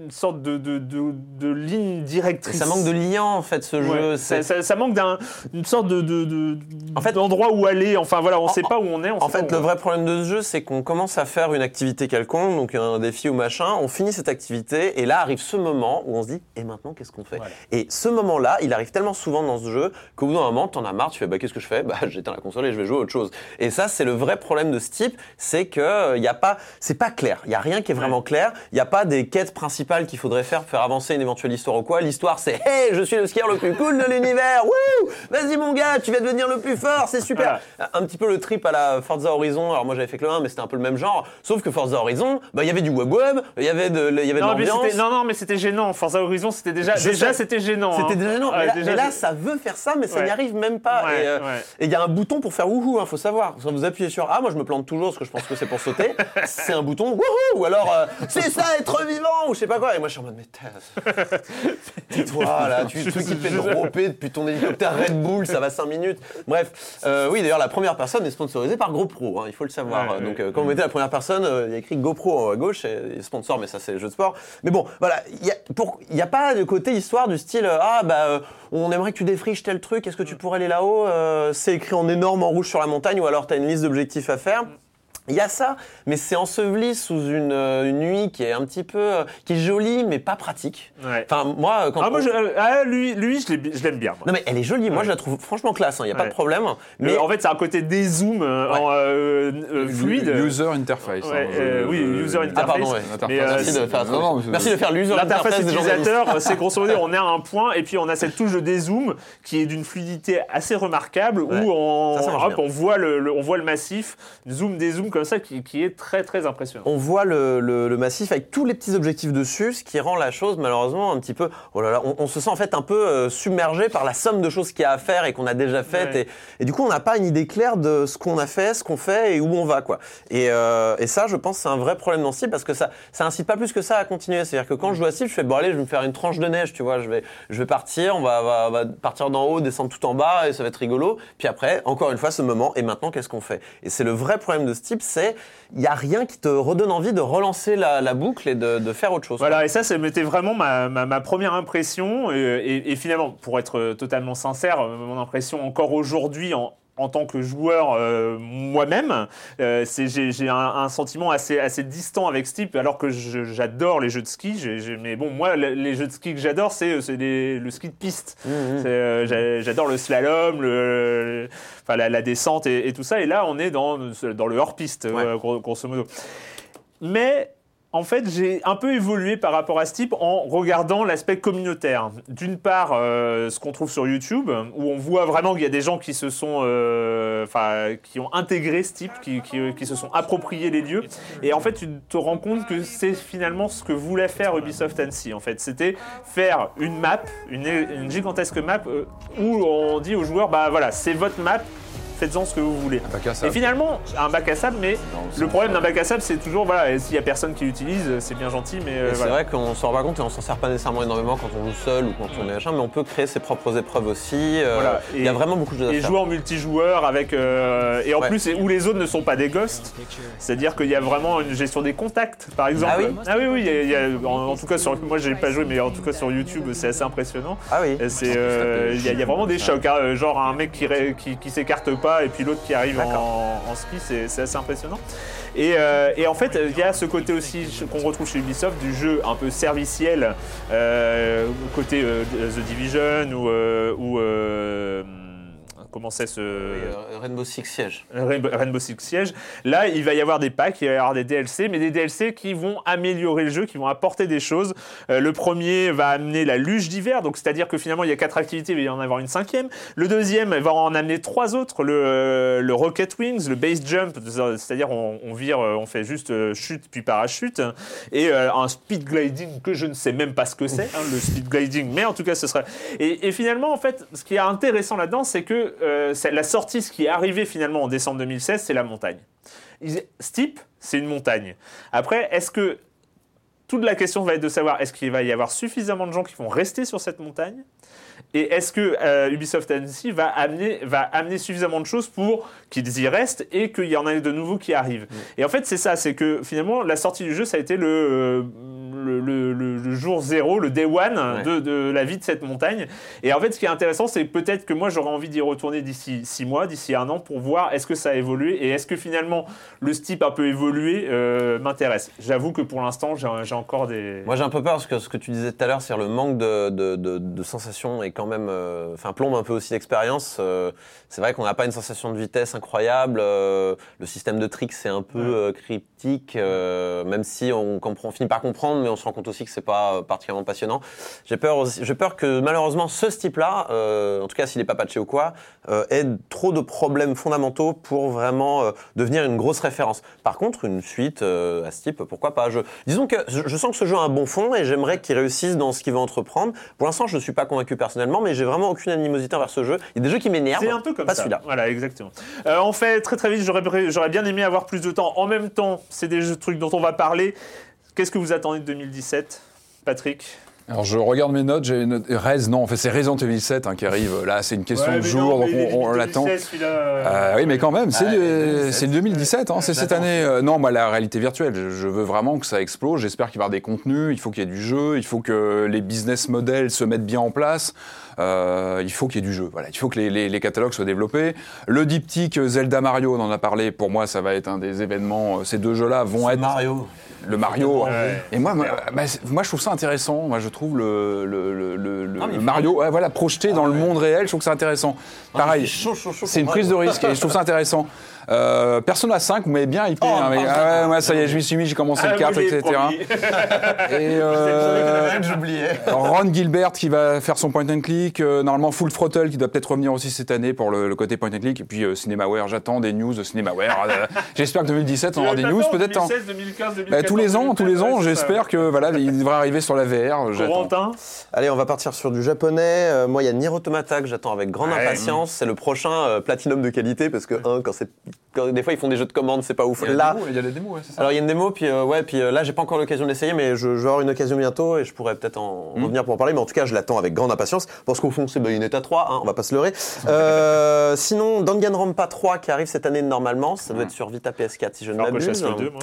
une sorte de, de, de, de ligne directrice. ça manque de lien, en fait, ce Ouais, jeu. ça, C'est- ça- ça manque d'un, une sorte de, En fait- d'endroit où aller. Enfin voilà, on ne sait pas où on est. on En sait pas fait, où le on vrai problème de ce jeu, c'est qu'on commence à faire une activité quelconque, donc un défi ou machin, on finit cette activité, et là arrive ce moment où on se dit, et maintenant, qu'est-ce qu'on fait Voilà? Et ce moment-là, il arrive tellement souvent dans ce jeu qu'au bout d'un moment, t'en as marre, tu fais, bah qu'est-ce que je fais? Bah <laughs> j'éteins la console et je vais jouer à autre chose. Et ça, c'est le vrai problème de ce type, c'est que il y a pas, c'est pas clair. Il y a rien qui est vraiment clair. Il y a pas des quêtes principales qu'il faudrait faire pour faire avancer une éventuelle histoire ou quoi. L'histoire, c'est, hey, je suis le skieur le plus cool de l'univers. Wouh Vas-y mon gars, tu vas devenir le plus fort, c'est super. Un petit peu le trip à la Forza Horizon. Alors moi j'avais fait que le 1, mais c'était un peu le même genre. Sauf que Forza Horizon, bah il y avait du web web, il y avait de, y avait de l'ambiance. c'était- non, non, mais c'était gênant. Forza Horizon, c'était déjà, Je déjà, c'était gênant. C'était hein. déjà gênant. Mais là, déjà, mais là, c'est- ça veut faire ça, mais ça Ouais. n'y arrive même pas. Ouais, et euh, ouais. et il y a un bouton pour faire wouhou, hein, faut savoir. Quand vous appuyez sur A, moi je me plante toujours parce que je pense que c'est pour sauter. c'est un bouton wouhou, ou alors euh, c'est ça être vivant, ou je sais pas quoi. Et moi je suis en mode, mais <laughs> tais-toi là, tu tu qui te fait dropper depuis ton hélicoptère Red Bull, ça va 5 minutes. Bref, euh, oui d'ailleurs la première personne est sponsorisée par GoPro, hein, il faut le savoir. Ouais, Donc ouais. euh, quand vous mettez la première personne, euh, il y a écrit GoPro à gauche, et, et sponsor, mais ça c'est le jeu de sport. Mais bon, voilà, il y a, pour- il y a pas de côté histoire du style ah bah on aimerait que tu défriches tel truc, est-ce que tu pourrais aller là-haut C'est écrit en énorme en rouge sur la montagne, ou alors tu as une liste d'objectifs à faire. Il y a ça, mais c'est enseveli sous une, euh, une nuit qui est un petit peu, euh, qui est jolie mais pas pratique. Ouais. Enfin moi, euh, quand Ah, moi, on- je, euh, ah, lui, lui, je l'ai- je l'aime bien. moi. non mais elle est jolie, moi Ouais. je la trouve franchement classe, il n'y a pas de problème. Le- Mais en fait, c'est un côté dézoom Ouais. en, euh, euh, fluide. User interface. Ouais, hein, euh, oui, user ah pardon, interface. ouais. Interface. Mais, euh, merci de faire, non, non, mais- merci de faire l'user L'interface interface journalistes. utilisateur, c'est grosso modo, <laughs> on est à un point et puis on a cette touche de dézoom qui est d'une fluidité assez remarquable Ouais. où on, Ça, ça marche hop, bien. on voit le, le- on voit le massif, zoom dézoom comme ça qui, qui est très très impressionnant. On voit le, le- le massif avec tous les petits objectifs dessus, ce qui rend la chose malheureusement un petit peu. Oh là là, on, on se sent en fait un peu euh, submergé par la somme de choses qu'il y a à faire et qu'on a déjà faites. Ouais. Et, et du coup, on n'a pas une idée claire de ce qu'on a fait, ce qu'on fait et où on va. quoi. Et, euh, et ça, je pense, c'est un vrai problème dans Civ parce que ça, ça incite pas plus que ça à continuer. C'est-à-dire que quand je joue à Civ, je fais bon, allez, je vais me faire une tranche de neige, tu vois. Je vais, je vais partir, on va, va- va partir d'en haut, descendre tout en bas et ça va être rigolo. Puis après, encore une fois, ce moment. Et maintenant, qu'est-ce qu'on fait? Et c'est le vrai problème de ce type, c'est il n'y a rien qui te redonne envie de relancer la, boucle et de, faire autre chose. Voilà, et ça, m'était vraiment ma, première impression. Et, et, finalement, pour être totalement sincère, mon impression encore aujourd'hui en, en tant que joueur euh, moi-même, euh, j'ai un, un, sentiment assez, assez distant avec ce type, alors que j'adore les jeux de ski. mais bon, moi, les jeux de ski que j'adore, c'est le ski de piste. Mmh, mmh. Euh, j'adore le slalom, le, enfin, la, la descente et, et, tout ça. Et là, on est dans, dans le hors-piste, ouais. grosso modo. Mais en fait, j'ai un peu évolué par rapport à ce type en regardant l'aspect communautaire. D'une part, euh, ce qu'on trouve sur YouTube, où on voit vraiment qu'il y a des gens qui se sont, euh, enfin, qui ont intégré ce type, qui, qui, qui, se sont appropriés les lieux. Et en fait, tu te rends compte que c'est finalement ce que voulait faire Ubisoft Annecy. En fait, c'était faire une map, une, gigantesque map, euh, où on dit aux joueurs, bah voilà, c'est votre map faites-en ce que vous voulez. Et finalement, un bac à sable, mais le problème d'un bac à sable, c'est toujours, voilà, s'il y a personne qui l'utilise, c'est bien gentil, mais. Euh, c'est vrai qu'on s'en rend pas compte et on s'en sert pas nécessairement énormément quand on joue seul ou quand on est machin, mais on peut créer ses propres épreuves aussi. Euh, voilà. il y a vraiment beaucoup de choses à faire. Et jouer en multijoueur avec. Euh, et en plus, où les zones ne sont pas des ghosts, c'est-à-dire qu'il y a vraiment une gestion des contacts, par exemple. Ah oui Ah oui, oui, il y a, en, tout cas, sur, moi j'ai pas joué, mais en tout cas sur YouTube, c'est assez impressionnant. Ah oui. Il y, y, a vraiment des chocs, hein, genre un mec qui, qui, qui s'écarte pas et puis l'autre qui arrive en, en, ski, c'est assez impressionnant. Et, euh, et, en fait, il y a ce côté aussi qu'on retrouve chez Ubisoft du jeu un peu serviciel, euh, côté euh, The Division ou, ou comment c'est ce. Oui, Rainbow Six Siege. Rainbow, Six Siege. Là, il va y avoir des packs, il va y avoir des DLC, mais des DLC qui vont améliorer le jeu, qui vont apporter des choses. Euh, le premier va amener la luge d'hiver, donc c'est-à-dire que finalement, il y a quatre activités, il va y en avoir une cinquième. Le deuxième va en amener trois autres le, euh, le Rocket Wings, le Base Jump, c'est-à-dire on, on, vire, euh, on fait juste chute puis parachute, et euh, un speed gliding que je ne sais même pas ce que c'est, hein, le speed gliding, mais en tout cas, ce serait. Et, et finalement, en fait, ce qui est intéressant là-dedans, c'est que euh, la sortie, ce qui est arrivé finalement en décembre 2016, c'est la montagne. Steep, c'est une montagne. Après, est-ce que toute la question va être de savoir est-ce qu'il va y avoir suffisamment de gens qui vont rester sur cette montagne? Et est-ce que euh, Ubisoft Annecy va amener, va amener suffisamment de choses pour qu'ils y restent et qu'il y en ait de nouveaux qui arrivent? Mmh. Et en fait, c'est ça, c'est que finalement, la sortie du jeu, ça a été le, euh, le, le, le, jour zéro, le day one ouais. de, de, la vie de cette montagne. Et en fait, ce qui est intéressant, c'est peut-être que moi, j'aurais envie d'y retourner d'ici six mois, d'ici un an, pour voir est-ce que ça a évolué et est-ce que finalement le type un peu évolué euh, m'intéresse. J'avoue que pour l'instant, j'ai encore des. Moi, j'ai un peu peur parce que ce que tu disais tout à l'heure, c'est le manque de, de, sensations et quand même, euh, enfin, plombe un peu aussi l'expérience. Euh, c'est vrai qu'on n'a pas une sensation de vitesse incroyable. Le système de tricks, c'est un peu ouais. Cryptique, même si on, comprend, on finit par comprendre, mais on se rend compte aussi que c'est pas particulièrement passionnant. J'ai peur aussi, j'ai peur que malheureusement ce type-là, euh, en tout cas s'il n'est pas patché ou quoi, euh, ait trop de problèmes fondamentaux pour vraiment euh, devenir une grosse référence. Par contre, une suite à ce type, pourquoi pas? Je, Disons que je, sens que ce jeu a un bon fond et j'aimerais qu'il réussisse dans ce qu'il va entreprendre. Pour l'instant, je ne suis pas convaincu personnellement, mais j'ai vraiment aucune animosité envers ce jeu. Il y a des jeux qui m'énervent. C'est un peu comme pas ça. celui-là. Voilà, exactement. on fait très très vite. J'aurais bien aimé avoir plus de temps. En même temps, c'est des trucs dont on va parler. Qu'est-ce que vous attendez de 2017 Patrick? Alors je regarde mes notes, j'ai une note... Rez, non, en fait c'est Resident Evil 7 hein, qui arrive, là c'est une question ouais, de jour, non, donc on, on l'attend. Euh, oui mais quand même, c'est ah, 2017, hein, c'est cette année. Euh, non, moi la réalité virtuelle, je, je, veux vraiment que ça explose, j'espère qu'il va y avoir des contenus, il faut qu'il y ait du jeu, il faut que les business models se mettent bien en place. Euh, il faut qu'il y ait du jeu. Voilà, il faut que les, les, les, catalogues soient développés. Le diptyque Zelda Mario, on en a parlé. Pour moi, ça va être un des événements. Ces deux jeux-là vont être Mario. Le Mario. Ouais. Et moi, moi, bah, moi, je trouve ça intéressant. Moi, je trouve le, le, le, le Ah, Mario, ouais, voilà, projeté ah, dans le monde réel. Je trouve que c'est intéressant. Pareil, c'est une prise de risque et je trouve ça intéressant. Euh, Persona 5, vous m'avez bien hypé. Oh, hein, mais, ah ouais, moi, ça y est, je m'y suis mis, j'ai commencé ah, <laughs> le 4, etc. Et euh, j'oubliais. Ron Gilbert qui va faire son point and click. Euh, normalement, Full Throttle qui doit peut-être revenir aussi cette année pour le, le côté point and click. Et puis euh, Cinemaware, j'attends des news de Cinemaware. <laughs> J'espère que 2017, on aura des news peut-être. 2016, 2015, 2014. Bah, tous les ans, tous les ans, Ouais, j'espère que voilà, il devrait arriver sur la VR. Allez, on va partir sur du japonais. Euh, moi, il y a Nier Automata que j'attends avec grande Ouais. impatience. C'est le prochain euh, Platinum de qualité parce que, un, quand c'est. Des fois, ils font des jeux de commandes, c'est pas ouf. Il y a la Là. il y a la démo, ouais, ça. Alors il y a une démo, puis euh, ouais, puis euh, là j'ai pas encore l'occasion d'essayer, mais je, je vais avoir une occasion bientôt et je pourrais peut-être en Mm. revenir pour en parler. Mais en tout cas, je l'attends avec grande impatience parce qu'au fond c'est Bayonetta 3, hein, on va pas se leurrer. <laughs> Euh, sinon, Danganronpa 3 qui arrive cette année normalement, ça Mm. doit être sur Vita PS4 si je ne m'abuse. fasse le 2, moi.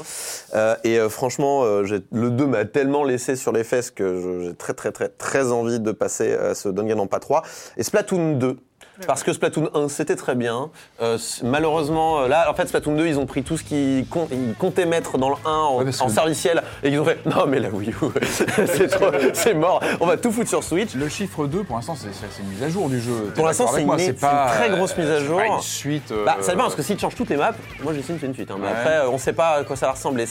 Euh, et franchement, le 2 m'a tellement laissé sur les fesses que j'ai très très très très envie de passer à ce Danganronpa 3 et Splatoon 2. Parce que Splatoon 1, c'était très bien. Euh, malheureusement, euh, là, en fait, Splatoon 2, ils ont pris tout ce qu'ils com- ils comptaient mettre dans le 1 en, Ouais, serviciel et ils ont fait <laughs> Non, mais la Wii U, <laughs> c'est mort. On va tout foutre sur Switch. Le chiffre 2, pour l'instant, c'est une mise à jour du jeu. Pour l'instant, c'est une- très grosse mise à jour. pas une suite. euh, Bah, ça dépend parce que s'ils changent toutes les maps, moi j'estime que c'est une suite. hein. Mais Ouais. après, euh, on sait pas à quoi ça va ressembler.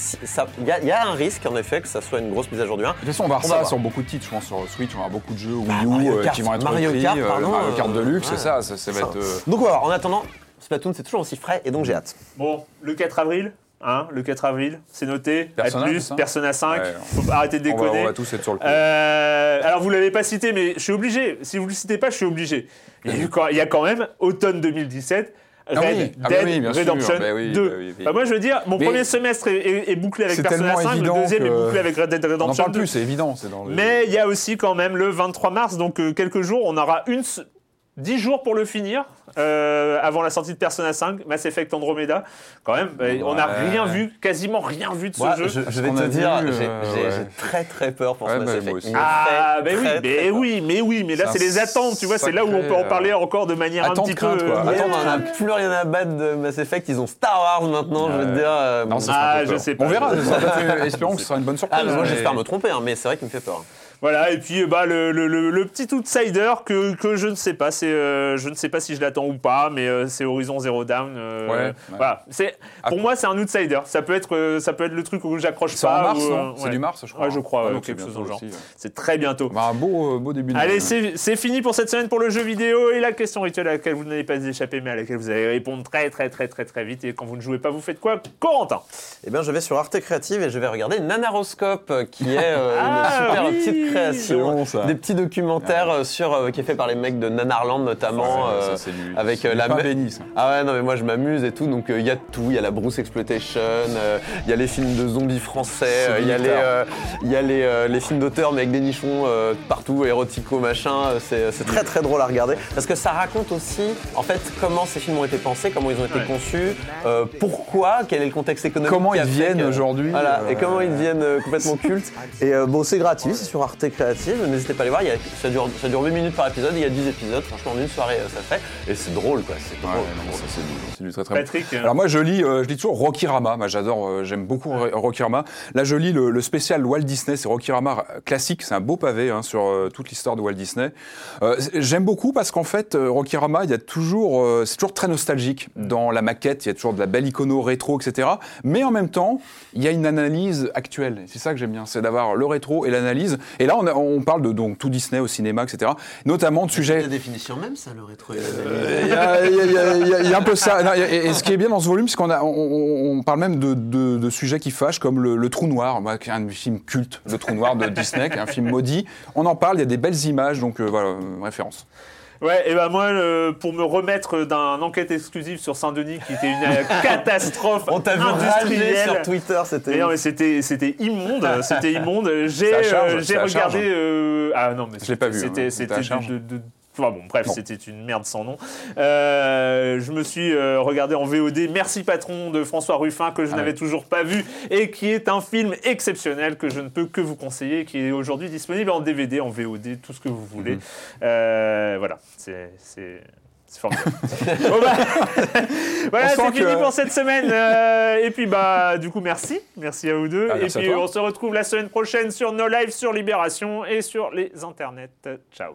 Il y, a- il y a un risque en effet que ça soit une grosse mise à jour du 1. De toute façon, on va voir ça sur beaucoup de titres, je pense, sur Switch, on va avoir beaucoup de jeux Wii Bah, U Mario euh, Kart, qui vont être Mario Kart, euh, pardon, Mario Kart euh, Deluxe, ouais. c'est ça, ça, ça va Ça. être... euh, Donc voilà, en attendant, Splatoon c'est toujours aussi frais et donc j'ai hâte. Bon, le 4 avril, hein, le 4 avril, c'est noté. Persona, plus, c'est ça Persona 5, Ouais. faut arrêter de on, va, déconner. on va tous être sur le coup. Euh, alors vous l'avez pas cité, mais je suis obligé. Si vous le citez pas, je suis obligé. Il y a, eu quand- il y a quand même automne 2017. Ah Red oui, ah bah Dead oui, bien sûr. Redemption Bah oui, 2. bah oui, oui. Bah moi je veux dire, mon Mais- premier semestre est, est- est bouclé avec C'est Persona tellement 5, le évident deuxième est que- bouclé avec Red Dead on n'en Redemption parle 2. plus, c'est évident. c'est dans le- Mais il y a aussi quand même le 23 mars, donc euh, quelques jours, on aura une, 10 jours pour le finir, euh, avant la sortie de Persona 5, Mass Effect Andromeda. Quand même, euh, on n'a rien vu, quasiment rien vu de ce jeu. je, je vais te a dire, j'ai euh, j'ai- ouais. j'ai très très peur pour Ouais, ce Mass bah, Effect. Ah, ben oui, très, mais oui, mais oui, mais là C'est les attentes, tu vois, c'est là où on peut en parler euh, encore de manière un petit crainte, peu. quoi. Attends, on en a plus rien à battre de Mass Effect, ils ont Star Wars maintenant, je veux dire. euh, Non, ça Ah, je sais pas. On verra, espérons que ce sera une bonne surprise. Ah, moi j'espère me tromper, hein, mais c'est vrai qu'il me fait peur. Voilà, et puis bah, le, le- le- le petit outsider que, que je ne sais pas, c'est, euh, je ne sais pas si je l'attends ou pas, mais euh, c'est Horizon Zero Dawn. euh, Ouais, ouais. Voilà, c'est, pour Ah. moi c'est un outsider. Ça peut être, ça peut être le truc où j'accroche C'est en pas. mars, ou, non C'est du mars, je crois. Ouais, je crois, Ah, ouais, donc c'est quelque chose dans genre. C'est très bientôt. Bah, un beau, euh, beau début de Allez, l'année. c'est c'est fini pour cette semaine pour le jeu vidéo et la question rituelle à laquelle vous n'allez pas échapper, mais à laquelle vous allez répondre très très très très très vite. Et quand vous ne jouez pas, vous faites quoi Corentin? Eh bien, je vais sur Arte Créative et je vais regarder Nanaroscope, qui <laughs> est euh, Ah, une super oui. petite création. bon, ça. Des petits documentaires euh, sur, euh, qui est fait par les mecs de Nanarland notamment. Euh, ça, avec euh, la béni, ça. Ah ouais, non, mais moi je m'amuse et tout. Donc euh, il y a tout. Il y a la Bruce Exploitation, euh, il y a les films de zombies français, euh, il y a, les, euh, il y a les, euh, les films d'auteur, mais avec des nichons euh, partout, érotico, machin. C'est c'est très très drôle à regarder. Parce que ça raconte aussi, en fait, comment ces films ont été pensés, comment ils ont été Ouais. conçus, euh, pourquoi, quel est le contexte économique. Comment ils viennent aujourd'hui, Voilà, euh, et comment ils deviennent euh, complètement cultes. <laughs> Et euh, bon, c'est gratuit, c'est sur Arte Créative. N'hésitez pas à les voir. Il y a- ça, dure, ça dure 8 minutes par épisode. Il y a 10 épisodes. Franchement, en une soirée, euh, ça fait. Et c'est drôle, quoi. C'est Ouais, drôle. non, ça, c'est du- c'est du très très. Patrick euh, Alors moi je lis, euh, je lis toujours Rokirama, moi j'adore, euh, j'aime beaucoup Ro- Rokirama. Là je lis le, le spécial Walt Disney, c'est Rokirama classique, c'est un beau pavé hein, sur euh, toute l'histoire de Walt Disney. Euh, j'aime beaucoup parce qu'en fait euh, Rokirama, il y a toujours, euh, c'est toujours très nostalgique dans la maquette, il y a toujours de la belle icono rétro, etc. Mais en même temps, il y a une analyse actuelle. C'est ça que j'aime bien, c'est d'avoir le rétro et l'analyse. Et là on, a- on parle de donc tout Disney au cinéma, etc. Notamment de sujets. La définition même, ça, le rétro Il y, a, un peu ça. Non, et, et ce qui est bien dans ce volume, c'est qu'on a, on, parle même de, de- de sujets qui fâchent, comme le, le Trou Noir, qui est un film culte, le Trou Noir de Disney, qui est un film maudit. On en parle, il y a des belles images, donc euh, voilà, euh, référence. Ouais, et ben moi, euh, pour me remettre d'un enquête exclusive sur Saint-Denis qui était une euh, <laughs> catastrophe On t'a vu sur Twitter, c'était. Mais non, mais c'était c'était immonde, c'était immonde. J'ai <laughs> euh, c'est j'ai regardé. euh, ah non, mais Je l'ai pas vu, C'était hein, c'était c'était à de- charge. de- de- Enfin bon, bref, c'était une merde sans nom. Euh, je me suis euh, regardé en VOD Merci Patron de François Ruffin que je Ah n'avais ouais. toujours pas vu et qui est un film exceptionnel que je ne peux que vous conseiller, qui est aujourd'hui disponible en DVD, en VOD, tout ce que vous voulez. Mhm. Euh, voilà, c'est c'est- formidable. <laughs> Bon, bah, voilà, c'est fini que- pour cette semaine. Euh, et puis, bah, du coup, merci. Merci à vous deux. Ah, et puis, on se retrouve la semaine prochaine sur nos lives, sur Libération et sur les internets. Ciao.